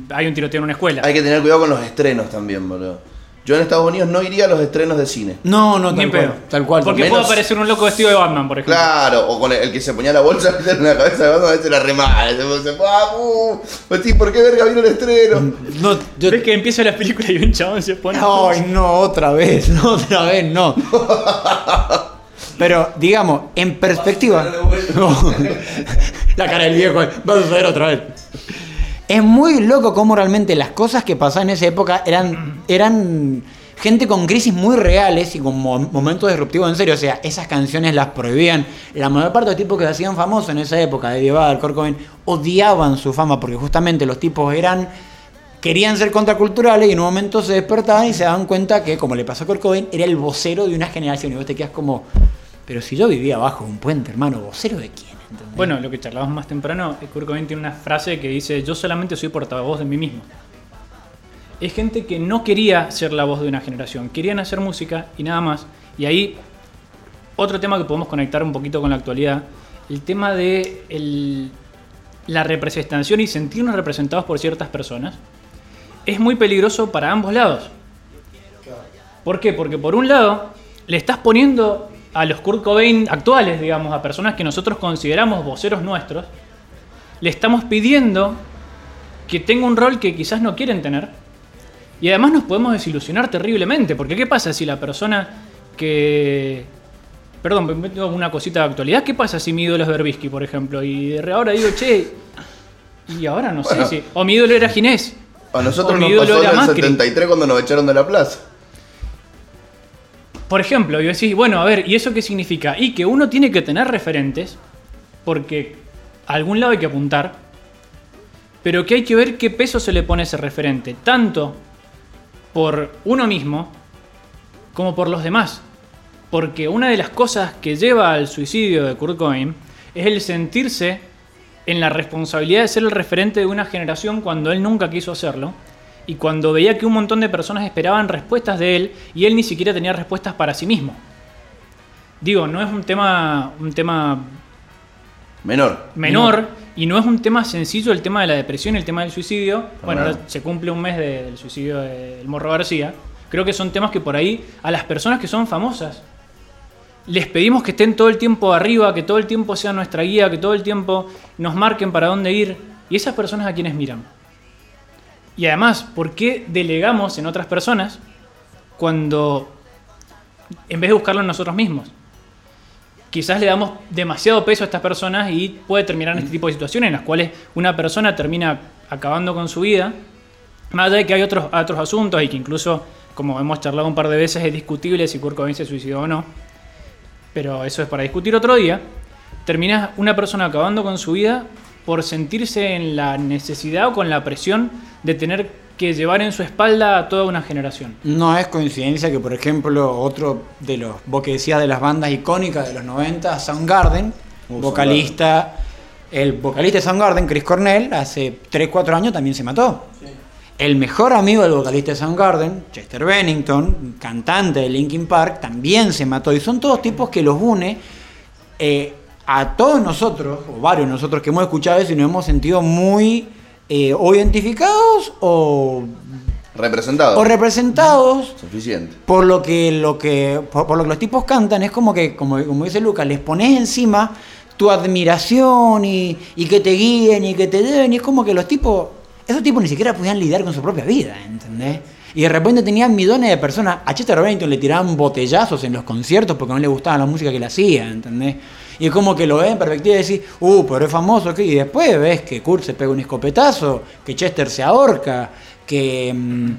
y hay un tiroteo en una escuela. Hay que tener cuidado con los estrenos también, boludo. Yo en Estados Unidos no iría a los estrenos de cine. No, no, tal cual. pedo. Tal cual. Porque menos- puede aparecer un loco vestido de Batman, por ejemplo. Claro, o con el, el que se ponía la bolsa en la cabeza de Batman, a veces la remada. Se fue, ah, uh, pues ¿por qué verga vino el estreno? No, yo- Ves que empieza la película y un chabón se pone. Ay, no, otra vez, no, otra vez, no. Pero, digamos, en perspectiva. La cara del viejo, va a suceder otra vez. Es muy loco cómo realmente las cosas que pasaban en esa época eran, eran gente con crisis muy reales y con mo- momentos disruptivos en serio. O sea, esas canciones las prohibían. La mayor parte de los tipos que se hacían famosos en esa época, de Dival, Cobain, odiaban su fama porque justamente los tipos eran querían ser contraculturales y en un momento se despertaban y se daban cuenta que, como le pasó a Kurt Cobain, era el vocero de una generación. Y vos te quedas como, pero si yo vivía abajo de un puente, hermano, ¿vocero de quién? Bueno, lo que charlábamos más temprano, eh, Kurt Cobain tiene una frase que dice: Yo solamente soy portavoz de mí mismo. Es gente que no quería ser la voz de una generación, querían hacer música y nada más. Y ahí, otro tema que podemos conectar un poquito con la actualidad, el tema de el- la representación y sentirnos representados por ciertas personas, es muy peligroso para ambos lados. ¿Por qué? Porque por un lado, le estás poniendo a los Kurt Cobain actuales, digamos, a personas que nosotros consideramos voceros nuestros, le estamos pidiendo que tenga un rol que quizás no quieren tener. Y además nos podemos desilusionar terriblemente, porque ¿qué pasa si la persona que... Perdón, me meto una cosita de actualidad. ¿Qué pasa si mi ídolo es Berbisky, por ejemplo? Y de ahora digo, che, y ahora no Bueno. sé si... O mi ídolo era Ginés. A nosotros O mi nos ídolo pasó en el Macri. 73 cuando nos echaron de la plaza. Por ejemplo, y decís, bueno, a ver, ¿y eso qué significa? Y que uno tiene que tener referentes, porque a algún lado hay que apuntar, pero que hay que ver qué peso se le pone a ese referente, tanto por uno mismo como por los demás. Porque una de las cosas que lleva al suicidio de Kurt Cobain es el sentirse en la responsabilidad de ser el referente de una generación cuando él nunca quiso hacerlo y cuando veía que un montón de personas esperaban respuestas de él y él ni siquiera tenía respuestas para sí mismo. Digo, no es un tema, un tema Menor. menor y no es un tema sencillo el tema de la depresión y el tema del suicidio. Bueno, ahora se cumple un mes de- del suicidio del Morro García. Creo que son temas que por ahí a las personas que son famosas les pedimos que estén todo el tiempo arriba, que todo el tiempo sean nuestra guía, que todo el tiempo nos marquen para dónde ir. Y esas personas a quienes miran. Y además, ¿por qué delegamos en otras personas cuando en vez de buscarlo en nosotros mismos? Quizás le damos demasiado peso a estas personas y puede terminar en este tipo de situaciones en las cuales una persona termina acabando con su vida. Más allá de que hay otros, otros asuntos y que incluso, como hemos charlado un par de veces, es discutible si Kurt Cobain se suicidó o no. Pero eso es para discutir otro día. Termina una persona acabando con su vida por sentirse en la necesidad o con la presión de tener que llevar en su espalda a toda una generación. No es coincidencia que, por ejemplo, otro de los, vos que decías de las bandas icónicas de los 90, Soundgarden, Uh, vocalista, el vocalista de Soundgarden, Chris Cornell, hace 3-4 años también se mató. El mejor amigo del vocalista de Soundgarden, Chester Bennington, cantante de Linkin Park, también se mató. Y son todos tipos que los une eh, a todos nosotros, o varios de nosotros que hemos escuchado eso y nos hemos sentido muy eh, o identificados o, Representado. o representados Suficiente. por lo que, lo que por, por lo que los tipos cantan es como que como, como dice Lucas les pones encima tu admiración y, y que te guíen y que te den y es como que los tipos esos tipos ni siquiera podían lidiar con su propia vida ¿entendés? y de repente tenían millones de personas a Chester Bennington le tiraban botellazos en los conciertos porque no le gustaba la música que le hacía ¿entendés? Y es como que lo ves en perspectiva y decís uh pero es famoso ¿qué? y después ves que Kurt se pega un escopetazo que Chester se ahorca que mm,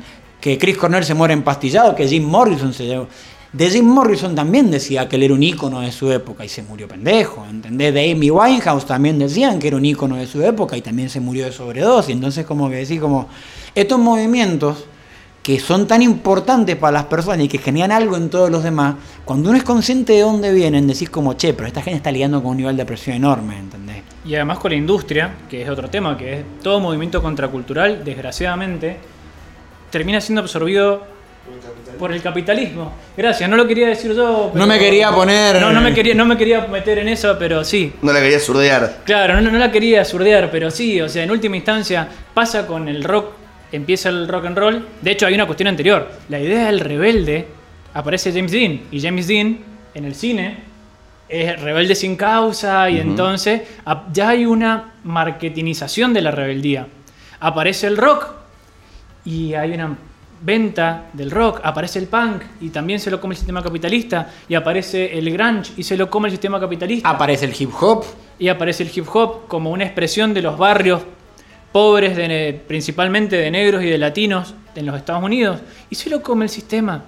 que Chris Cornell se muere empastillado, que Jim Morrison se llevó. De Jim Morrison también decía que él era un ícono de su época y se murió pendejo, ¿entendés? De Amy Winehouse también decían que era un ícono de su época y también se murió de sobredosis. Entonces como que decís como, estos movimientos que son tan importantes para las personas y que generan algo en todos los demás, cuando uno es consciente de dónde vienen, decís como, che, pero esta gente está lidiando con un nivel de presión enorme, ¿entendés? Y además con la industria, que es otro tema, que es todo movimiento contracultural, desgraciadamente, termina siendo absorbido por el capitalismo. Gracias, no lo quería decir yo. No me quería poner- No, no me quería, no me quería meter en eso, pero sí. No la quería surdear. Claro, no, no la quería surdear, pero sí, o sea, en última instancia pasa con el rock, empieza el rock and roll. De hecho, hay una cuestión anterior. La idea del rebelde aparece James Dean, y James Dean en el cine es rebelde sin causa, y entonces ya hay una marketingización de la rebeldía. Aparece el rock, y hay una venta del rock, aparece el punk. Y también se lo come el sistema capitalista, y aparece el grunge. Y se lo come el sistema capitalista. Aparece el hip hop, Y aparece el hip hop como una expresión de los barrios pobres, de, principalmente de negros y de latinos en los Estados Unidos. Y se lo come el sistema.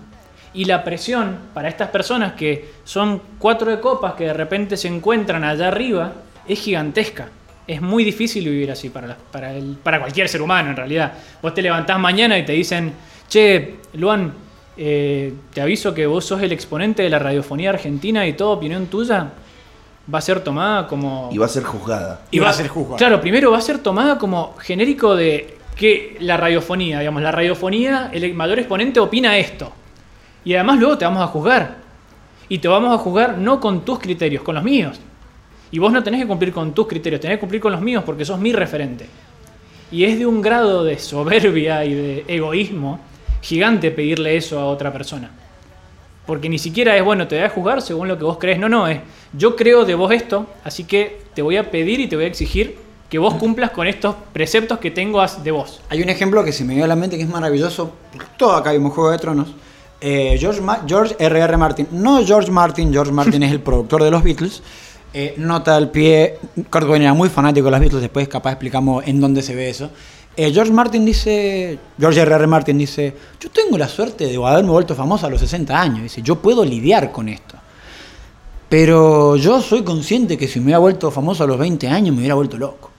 Y la presión para estas personas que son cuatro de copas que de repente se encuentran allá arriba es gigantesca. Es muy difícil vivir así para, para, el- para cualquier ser humano en realidad. Vos te levantás mañana y te dicen, che, Luan, eh, te aviso que vos sos el exponente de la radiofonía argentina y toda opinión tuya va a ser tomada como... Y va a ser juzgada. Y va a ser juzgada. Claro, primero va a ser tomada como genérico de que la radiofonía, digamos, la radiofonía, el mayor exponente opina esto. Y además luego te vamos a juzgar. Y te vamos a juzgar no con tus criterios, con los míos. Y vos no tenés que cumplir con tus criterios, tenés que cumplir con los míos porque sos mi referente. Y es de un grado de soberbia y de egoísmo gigante pedirle eso a otra persona. Porque ni siquiera es, bueno, te voy a juzgar según lo que vos crees. No, no, es, yo creo de vos esto, así que te voy a pedir y te voy a exigir que vos cumplas con estos preceptos que tengo de vos. Hay un ejemplo que se me dio a la mente que es maravilloso. Todo acá vimos Juego de Tronos. Eh, George, R.R. Martin. No George Martin. George Martin es el productor de los Beatles. Eh, nota al pie. Kurt Cobain era muy fanático de los Beatles. Después capaz explicamos en dónde se ve eso. Eh, George Martin dice... George R.R. Martin dice... Yo tengo la suerte de haberme vuelto famoso a los 60 años. Dice, yo puedo lidiar con esto. Pero yo soy consciente que si me hubiera vuelto famoso a los 20 años me hubiera vuelto loco.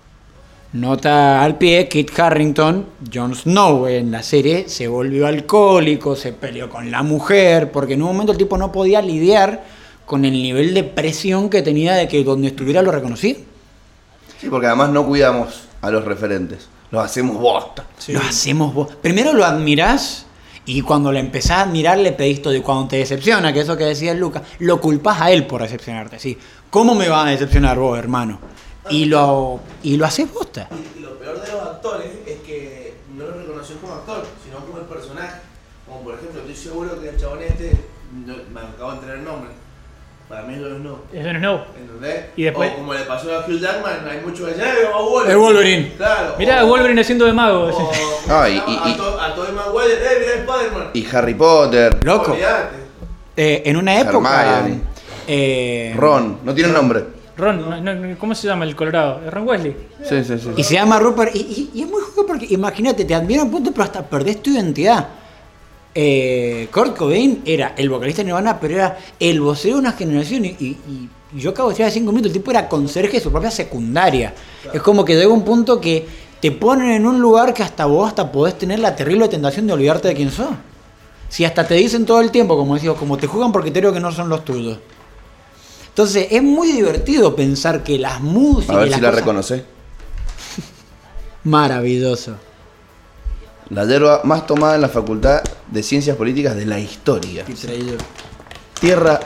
Nota al pie, Kit Harrington, Jon Snow en la serie, se volvió alcohólico, se peleó con la mujer, porque en un momento el tipo no podía lidiar con el nivel de presión que tenía de que donde estuviera lo reconocía. Sí, porque además no cuidamos a los referentes. Los hacemos bosta. Lo hacemos vos. Primero lo admirás y cuando lo empezás a admirar le pedís todo. Y cuando te decepciona, que eso que decía Lucas, lo culpás a él por decepcionarte. ¿sí? ¿Cómo me va a decepcionar vos, hermano? Y lo, y lo haces bosta. Y, y lo peor de los actores es que no lo reconoció como actor, sino como el personaje. Como por ejemplo, estoy seguro que el chabón este, no- me acabo de enterar el nombre. Para mí es Jon Snow. Es Jon Snow. ¿Entendés? Y después- O como le pasó a Hugh Jackman, hay mucho que decir, "Eh, va Wolverine". Es Wolverine. Claro. Mirá, o- Wolverine haciendo de mago. o- Ah, y- a- y- a, To- a Tobey Maguire, eh, mirá Spider-Man. Y Harry Potter, Loco. Eh, en una época. Hermione. eh, Ron, no tiene nombre. Ron, no- no- ¿cómo se llama el Colorado? ¿Es Ron Wesley? Sí, sí, sí. Y se llama Rupert. Y, y- y es muy jodido porque imagínate, te admira un punto, pero hasta perdés tu identidad. Eh, Kurt Cobain era el vocalista de Nirvana, pero era el vocero de una generación. Y, y- y yo acabo de decir hace cinco minutos, el tipo era conserje de su propia secundaria. Es como que llega un punto que te ponen en un lugar que hasta vos hasta podés tener la terrible tentación de olvidarte de quién sos. Si hasta te dicen todo el tiempo, como decía, como te juegan por criterios que no son los tuyos. Entonces es muy divertido pensar que las músicas. A ver las si la cosas- reconoce. Maravilloso. La yerba más tomada en la Facultad de Ciencias Políticas de la historia. Tierra,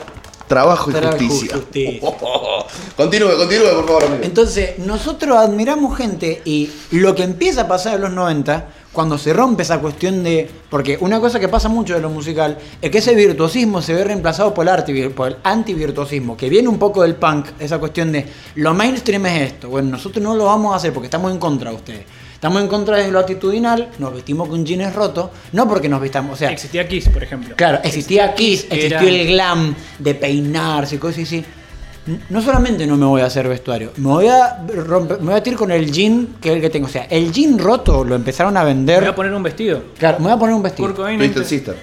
trabajo y Trabajo justicia. justicia. Continúe, continúe, por favor, amigo. Entonces, nosotros admiramos gente y lo que empieza a pasar en los 90, cuando se rompe esa cuestión de. Porque una cosa que pasa mucho de lo musical es que ese virtuosismo se ve reemplazado por el, por el antivirtuosismo, que viene un poco del punk, esa cuestión de lo mainstream es esto. Bueno, nosotros no lo vamos a hacer porque estamos en contra de ustedes. Estamos en contra de lo actitudinal, nos vestimos con jeans rotos, no porque nos vistamos, o sea, Existía Kiss, por ejemplo. Claro, existía Kiss, existió Era- el glam de peinarse y cosas así. No solamente no me voy a hacer vestuario, me voy a romper, me voy a tirar con el jean que es el que tengo. O sea, el jean roto lo empezaron a Me vender. voy a poner un vestido. Claro, me voy a poner un vestido. Twisted Sister.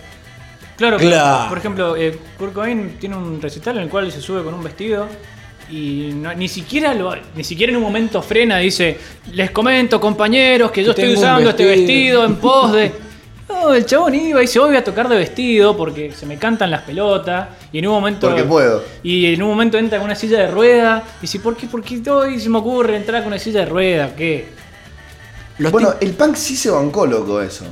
Claro, Claro. por ejemplo, eh, Kurt Cobain tiene un recital en el cual se sube con un vestido y no- ni siquiera lo, ni siquiera en un momento frena, dice, les comento compañeros que yo estoy usando este vestido". en pos de... No, el chabón iba y dice, hoy voy a tocar de vestido porque se me cantan las pelotas y en un momento... Porque puedo. Y en un momento entra con una silla de rueda y dice, ¿por qué, por qué hoy se me ocurre entrar con una silla de rueda? ¿Qué? Los Bueno, el punk sí se bancó, loco, eso.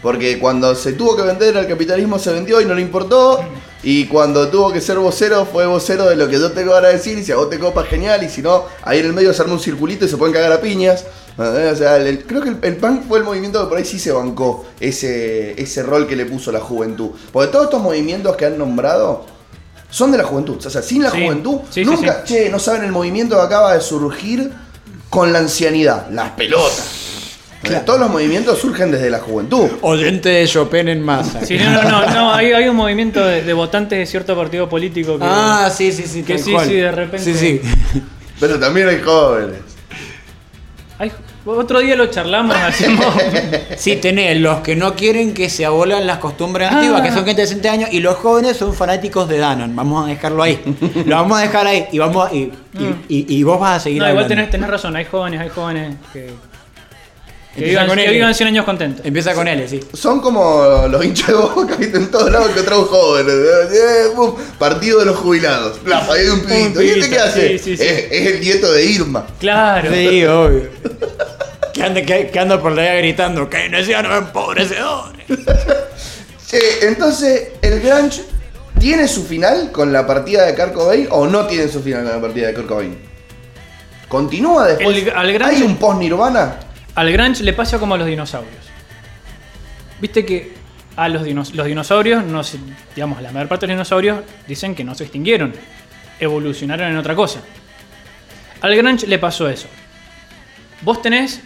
Porque cuando se tuvo que vender al capitalismo se vendió y no le importó. Y cuando tuvo que ser vocero, fue vocero de lo que yo tengo ahora a decir. Y si a vos te copas, genial. Y si no, ahí en el medio se arma un circulito y se pueden cagar a piñas. ¿entendés? O sea, el- creo que el, el punk fue el movimiento que por ahí sí se bancó ese, ese rol que le puso la juventud. Porque todos estos movimientos que han nombrado son de la juventud. O sea, sin la Sí. juventud, Sí, sí, nunca, che, no saben el movimiento que acaba de surgir con la ancianidad, las pelotas. Todos los movimientos surgen desde la juventud. Oyente de Chopin en masa. Sí, no, no, no, no, hay, hay un movimiento de, de votantes de cierto partido político que... Ah, sí, sí, sí. Que sí, cual. sí, de repente. Sí, sí. Pero también hay jóvenes. Ay, otro día lo charlamos, hacemos... Sí, tenés los que no quieren que se abolan las costumbres Ah. antiguas, que son gente de 60 años, y los jóvenes son fanáticos de Danon. Vamos a dejarlo ahí. Lo vamos a dejar ahí y vamos a- y, y- y- y vos vas a seguir No, igual tenés, tenés razón, hay jóvenes, hay jóvenes que, que, vivan, con que vivan 100 años contentos. Empieza con L, sí. Son como los hinchas de boca, ¿viste? En todos lados encontramos jóvenes. Eh, pum, Partido de los jubilados. Plaf, ahí hay un pibito. ¿Y este qué hace? sí, sí, sí. Es, es el nieto de Irma. Claro. Sí, obvio. Que anda, que, que anda por la vida gritando, que no empobrecedores. Che, entonces, ¿el Grunge tiene su final con la partida de Kurt Cobain o no tiene su final con la partida de Kurt Cobain? ¿Continúa después? El- al Grunge- ¿Hay un post-Nirvana? Al Grunge le pasa como a los dinosaurios. Viste que a los, dinos- los dinosaurios, no se- digamos, la mayor parte de los dinosaurios dicen que no se extinguieron, evolucionaron en otra cosa. Al Grunge le pasó eso. vos tenés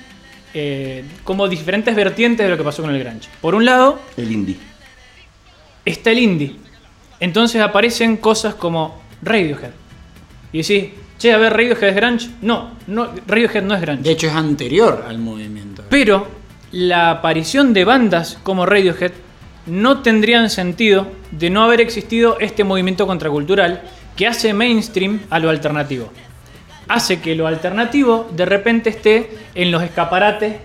eh, como diferentes vertientes de lo que pasó con el grunge. Por un lado, El indie. está el indie. Entonces aparecen cosas como Radiohead. Y decís, che, a ver, Radiohead es grunge. No, no Radiohead no es grunge. De hecho, es anterior al movimiento. Pero la aparición de bandas como Radiohead no tendrían sentido de no haber existido este movimiento contracultural que hace mainstream a lo alternativo. Hace que lo alternativo de repente esté en los escaparates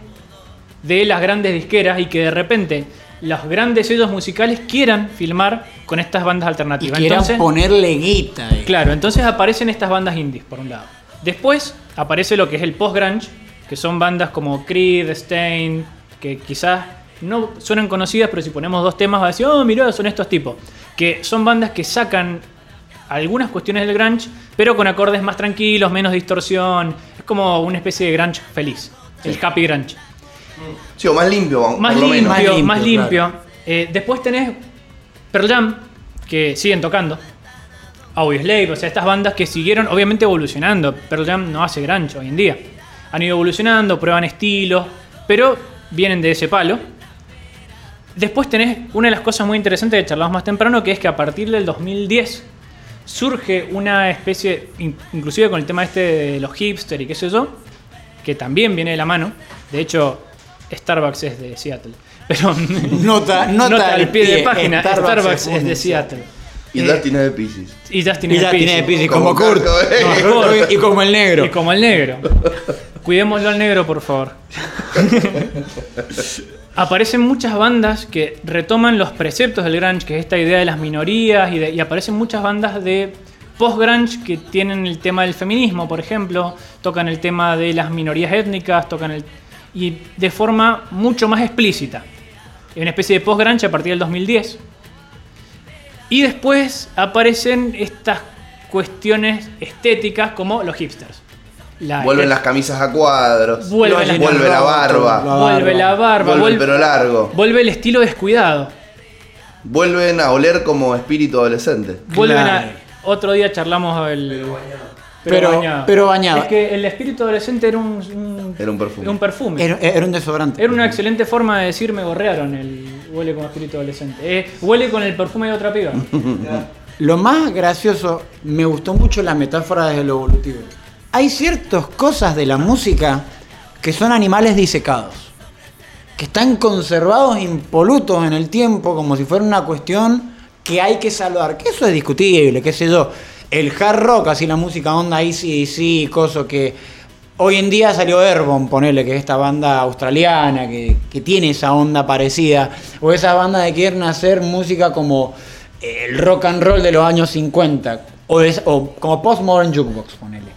de las grandes disqueras y que de repente los grandes sellos musicales quieran filmar con estas bandas Y alternativas. quieran Entonces- ponerle guita. eh. Claro, entonces aparecen estas bandas indies, por un lado. Después aparece lo que es el post-grunge, que son bandas como Creed, Stain, que quizás no suenan conocidas, pero si ponemos dos temas va a decir, oh, mirá, son estos tipos. Que son bandas que sacan algunas cuestiones del grunge, pero con acordes más tranquilos, menos distorsión. Es como una especie de grunge feliz. El happy grunge. Sí, o más limpio, Más por lo limpio, menos. más Más limpio. limpio, Eh, después tenés Pearl Jam, que siguen tocando. Audioslave, o sea, estas bandas que siguieron obviamente evolucionando. Pearl Jam no hace grunge hoy en día. Han ido evolucionando, prueban estilos, pero vienen de ese palo. Después tenés una de las cosas muy interesantes que charlamos más temprano, que es que a partir del 2010 surge una especie, in- inclusive con el tema este de los hipster y qué sé yo, que también viene de la mano. De hecho, Starbucks es de Seattle. Pero Nota- nota al al pie de página, Starbucks Starbucks, es es de Seattle. Y Eh, Dustin es de Pisces. y Justin Y es de Pisces. Como Como Kurt. Kurt Cobain. No, Kurt y como el negro. Y como el negro. Cuidémoslo al negro, por favor. aparecen muchas bandas que retoman los preceptos del grunge, que es esta idea de las minorías, y, de- y aparecen muchas bandas de post-grunge que tienen el tema del feminismo, por ejemplo, tocan el tema de las minorías étnicas, tocan el... y de forma mucho más explícita. Es una especie de post-grunge a partir del 2010. Y después aparecen estas cuestiones estéticas como los hipsters. La- Vuelven las camisas a cuadros. Vuelve la- Vuelve la barba. La vuelve la barba, Vuelve el pelo largo. vuelve el estilo descuidado. Vuelven a oler como espíritu adolescente. Vuelven Claro. a. Otro día charlamos el. Pero- pero bañado. Es que el espíritu adolescente era un, un- Era un perfume. era un perfume. Era, era un desodorante. Era una excelente forma de decir me gorrearon el huele como espíritu adolescente. Eh, huele con el perfume de otra piba. Lo más gracioso, me gustó mucho la metáfora desde lo evolutivo. Hay ciertas cosas de la música que son animales disecados, que están conservados impolutos en el tiempo como si fuera una cuestión que hay que salvar, que eso es discutible, qué sé yo. El hard rock, así la música onda sí coso que hoy en día salió Airborne, ponele, que es esta banda australiana que, que tiene esa onda parecida, o esa banda de que quieren hacer música como eh, el rock and roll de los años 50, o, es- o como postmodern jukebox, ponele.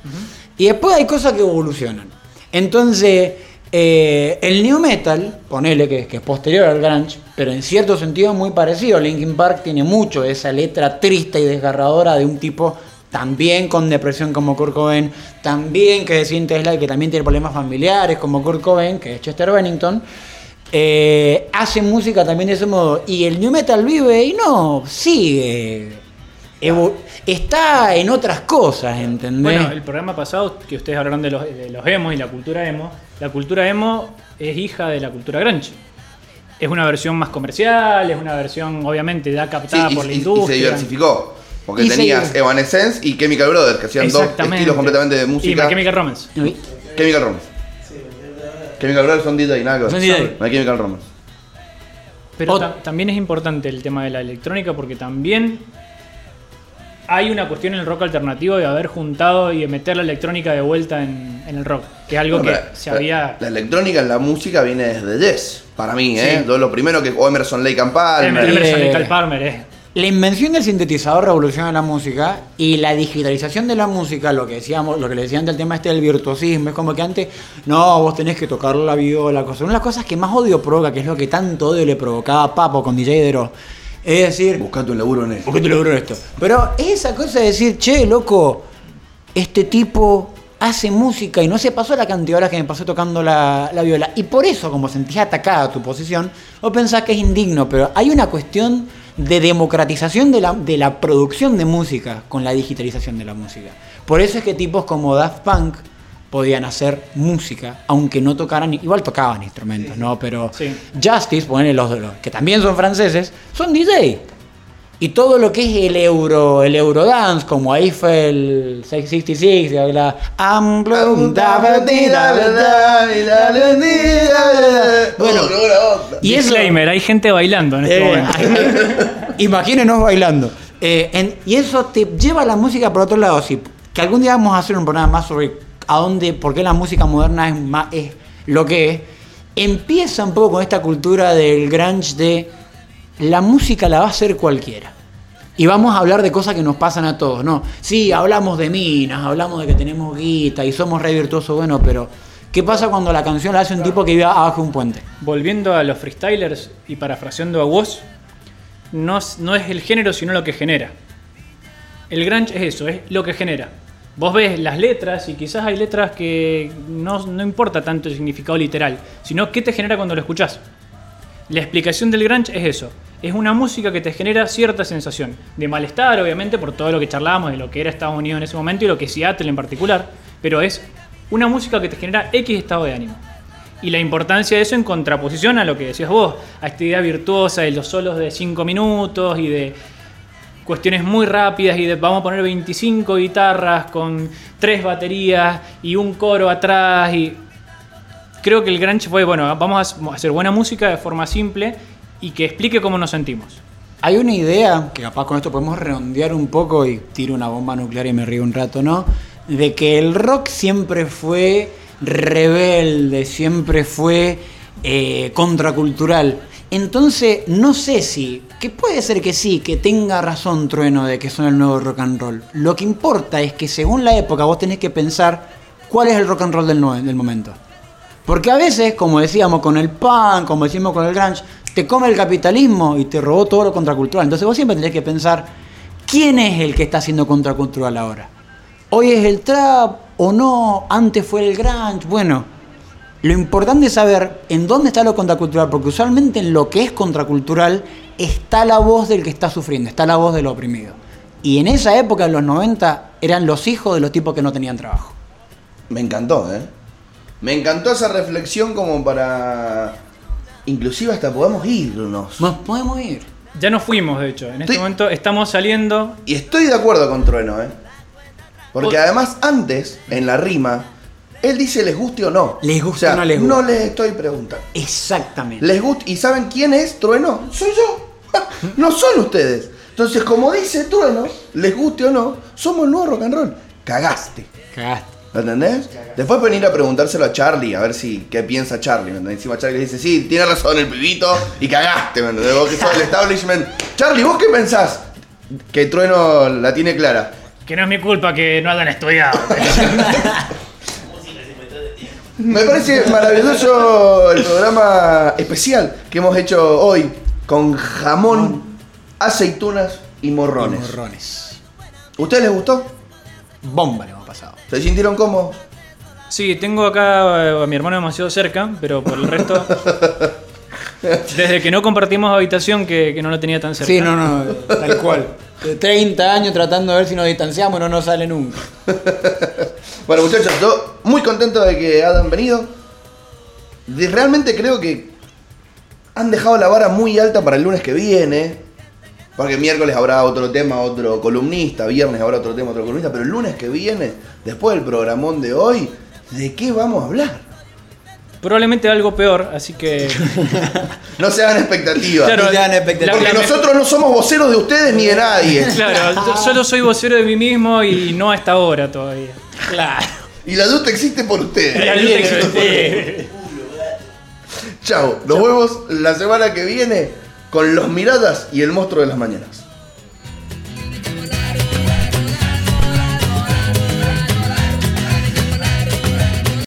Y después hay cosas que evolucionan. Entonces, eh, el new metal, ponele que, que es posterior al grunge, pero en cierto sentido es muy parecido. Linkin Park tiene mucho esa letra triste y desgarradora de un tipo también con depresión como Kurt Cobain, también que se siente aislado y que también tiene problemas familiares como Kurt Cobain, que es Chester Bennington. Eh, hace música también de ese modo. Y el new metal vive y no, sigue. evo- está en otras cosas, ¿entendés? Bueno, el programa pasado que ustedes hablaron de los, de los emos y la cultura emo, la cultura emo es hija de la cultura grunge. Es una versión más comercial, es una versión obviamente ya Sí, captada y, por la y se industria. diversificó. Porque Y tenías Evanescence y Chemical Brothers, que hacían dos estilos completamente de Y música. My Chemical Romance. Chemical Romance. Chemical Brothers son DJ, nada que ver. Son DJ. My Chemical Romance. Pero ta- también es importante el tema de la electrónica porque también hay una cuestión en el rock alternativo de haber juntado y de meter la electrónica de vuelta en, en el rock, que es algo No, que pero se había... La electrónica en la música viene desde Yes, para mí, ¿eh? Sí. Yo Lo primero que. O Emerson Lake and Palmer. Emerson Eh, y Cal Palmer, eh. La invención del sintetizador revoluciona la música y la digitalización de la música, lo que decíamos, lo que le decían del tema este del virtuosismo, es como que antes, no, vos tenés que tocar la viola, cosa. Una de las cosas que más odio provoca, que es lo que tanto odio le provocaba a Papo con DJ Dero, es decir, Buscate un laburo en eso. ¿Por qué te logro esto? Pero esa cosa de decir, che, loco, este tipo hace música y no se pasó la cantidad de horas que me pasó tocando la, la viola. Y por eso, como sentís atacada tu posición, vos pensás que es indigno, pero hay una cuestión de democratización de la, de la producción de música con la digitalización de la música. Por eso es que tipos como Daft Punk, podían hacer música, aunque no tocaran, igual tocaban instrumentos, ¿no? Pero Sí. Justice, ponele los, los que también son franceses, son DJ. Y todo lo que es el euro, el eurodance, como 666, ba, di, da, ba, da. Bueno, y eso, Disclaimer, hay gente bailando en este eh, momento. imagínenos bailando. Eh, en- y eso te lleva la música por otro lado. Sí, que algún día vamos a hacer un programa más sobre a dónde, por qué la música moderna es, más, es lo que es. Empieza un poco con esta cultura del grunge de la música la va a hacer cualquiera. Y vamos a hablar de cosas que nos pasan a todos, ¿no? Sí, hablamos de minas, hablamos de que tenemos guita y somos re virtuosos, bueno, pero ¿qué pasa cuando la canción la hace un tipo que vive abajo de un puente? Volviendo a los freestylers y parafraseando a vos, no, es- no es el género sino lo que genera. El grunge es eso, es lo que genera. Vos ves las letras y quizás hay letras que no, no importa tanto el significado literal, sino qué te genera cuando lo escuchás. La explicación del grunge es eso. Es una música que te genera cierta sensación de malestar, obviamente, por todo lo que charlábamos de lo que era Estados Unidos en ese momento y lo que es Seattle en particular, pero es una música que te genera X estado de ánimo. Y la importancia de eso en contraposición a lo que decías vos, a esta idea virtuosa de los solos de 5 minutos y de cuestiones muy rápidas y de vamos a poner 25 guitarras con tres baterías y un coro atrás y creo que el grunge fue bueno, vamos a hacer buena música de forma simple y que explique cómo nos sentimos. Hay una idea, que capaz con esto podemos redondear un poco y tiro una bomba nuclear y me río un rato, ¿no? De que el rock siempre fue rebelde, siempre fue eh, contracultural. Entonces, no sé si, que puede ser que sí, que tenga razón Trueno de que son el nuevo rock and roll. Lo que importa es que según la época vos tenés que pensar cuál es el rock and roll del, momento. Porque a veces, como decíamos con el punk, como decimos con el grunge, te come el capitalismo y te robó todo lo contracultural. Entonces vos siempre tenés que pensar, ¿quién es el que está haciendo contracultural ahora? ¿Hoy es el trap o no? ¿Antes fue el grunge? Bueno, lo importante es saber en dónde está lo contracultural, porque usualmente en lo que es contracultural está la voz del que está sufriendo, está la voz del oprimido. Y en esa época, en los 90, eran los hijos de los tipos que no tenían trabajo. Me encantó, ¿eh? Me encantó esa reflexión como para... Inclusive hasta podemos irnos. Nos podemos ir. Ya nos fuimos, de hecho. En este momento estamos saliendo. Y estoy de acuerdo con Trueno, ¿eh? Porque O- además antes, en la rima, él dice les guste o no. Les guste o sea, o no les guste. No les estoy preguntando. Exactamente. ¿Les gusta? ¿Y saben quién es Trueno? Soy yo. no son ustedes. Entonces, como dice Trueno, les guste o no, somos el nuevo rock and roll. Cagaste. Cagaste. ¿Lo entendés? Después pueden ir a preguntárselo a Charlie, a ver si qué piensa Charlie. ¿me entendés? Encima Charlie le dice, sí, tiene razón el pibito y cagaste, ¿me entendés? Vos que sos el establishment. Charlie, ¿vos qué pensás? Que Trueno la tiene clara. Que no es mi culpa que no hayan estudiado. Me parece maravilloso el programa especial que hemos hecho hoy con jamón, aceitunas y morrones. Morrones. ¿Ustedes les gustó? Bomba pasado. ¿Se sintieron cómodos? Sí, tengo acá eh, a mi hermano demasiado cerca, pero por el resto. Desde que no compartimos habitación, que, que no lo tenía tan cerca. Sí, no, no, tal cual. De 30 años tratando de ver si nos distanciamos y no nos sale nunca. Bueno, muchachos, yo muy contento de que hayan venido. De- realmente creo que han dejado la vara muy alta para el lunes que viene. Porque miércoles habrá otro tema, otro columnista, viernes habrá otro tema, otro columnista, pero el lunes que viene, después del programón de hoy, ¿de qué vamos a hablar? Probablemente algo peor, así que. No se hagan expectativas. Claro, No te hagan expectativas. porque nosotros no somos voceros de ustedes ni de nadie. Claro, yo solo soy vocero de mí mismo y no a esta hora todavía. Claro. Y la duda existe por ustedes. La lucha existe. Chao, nos vemos la semana que viene con los miradas y el monstruo de las mañanas.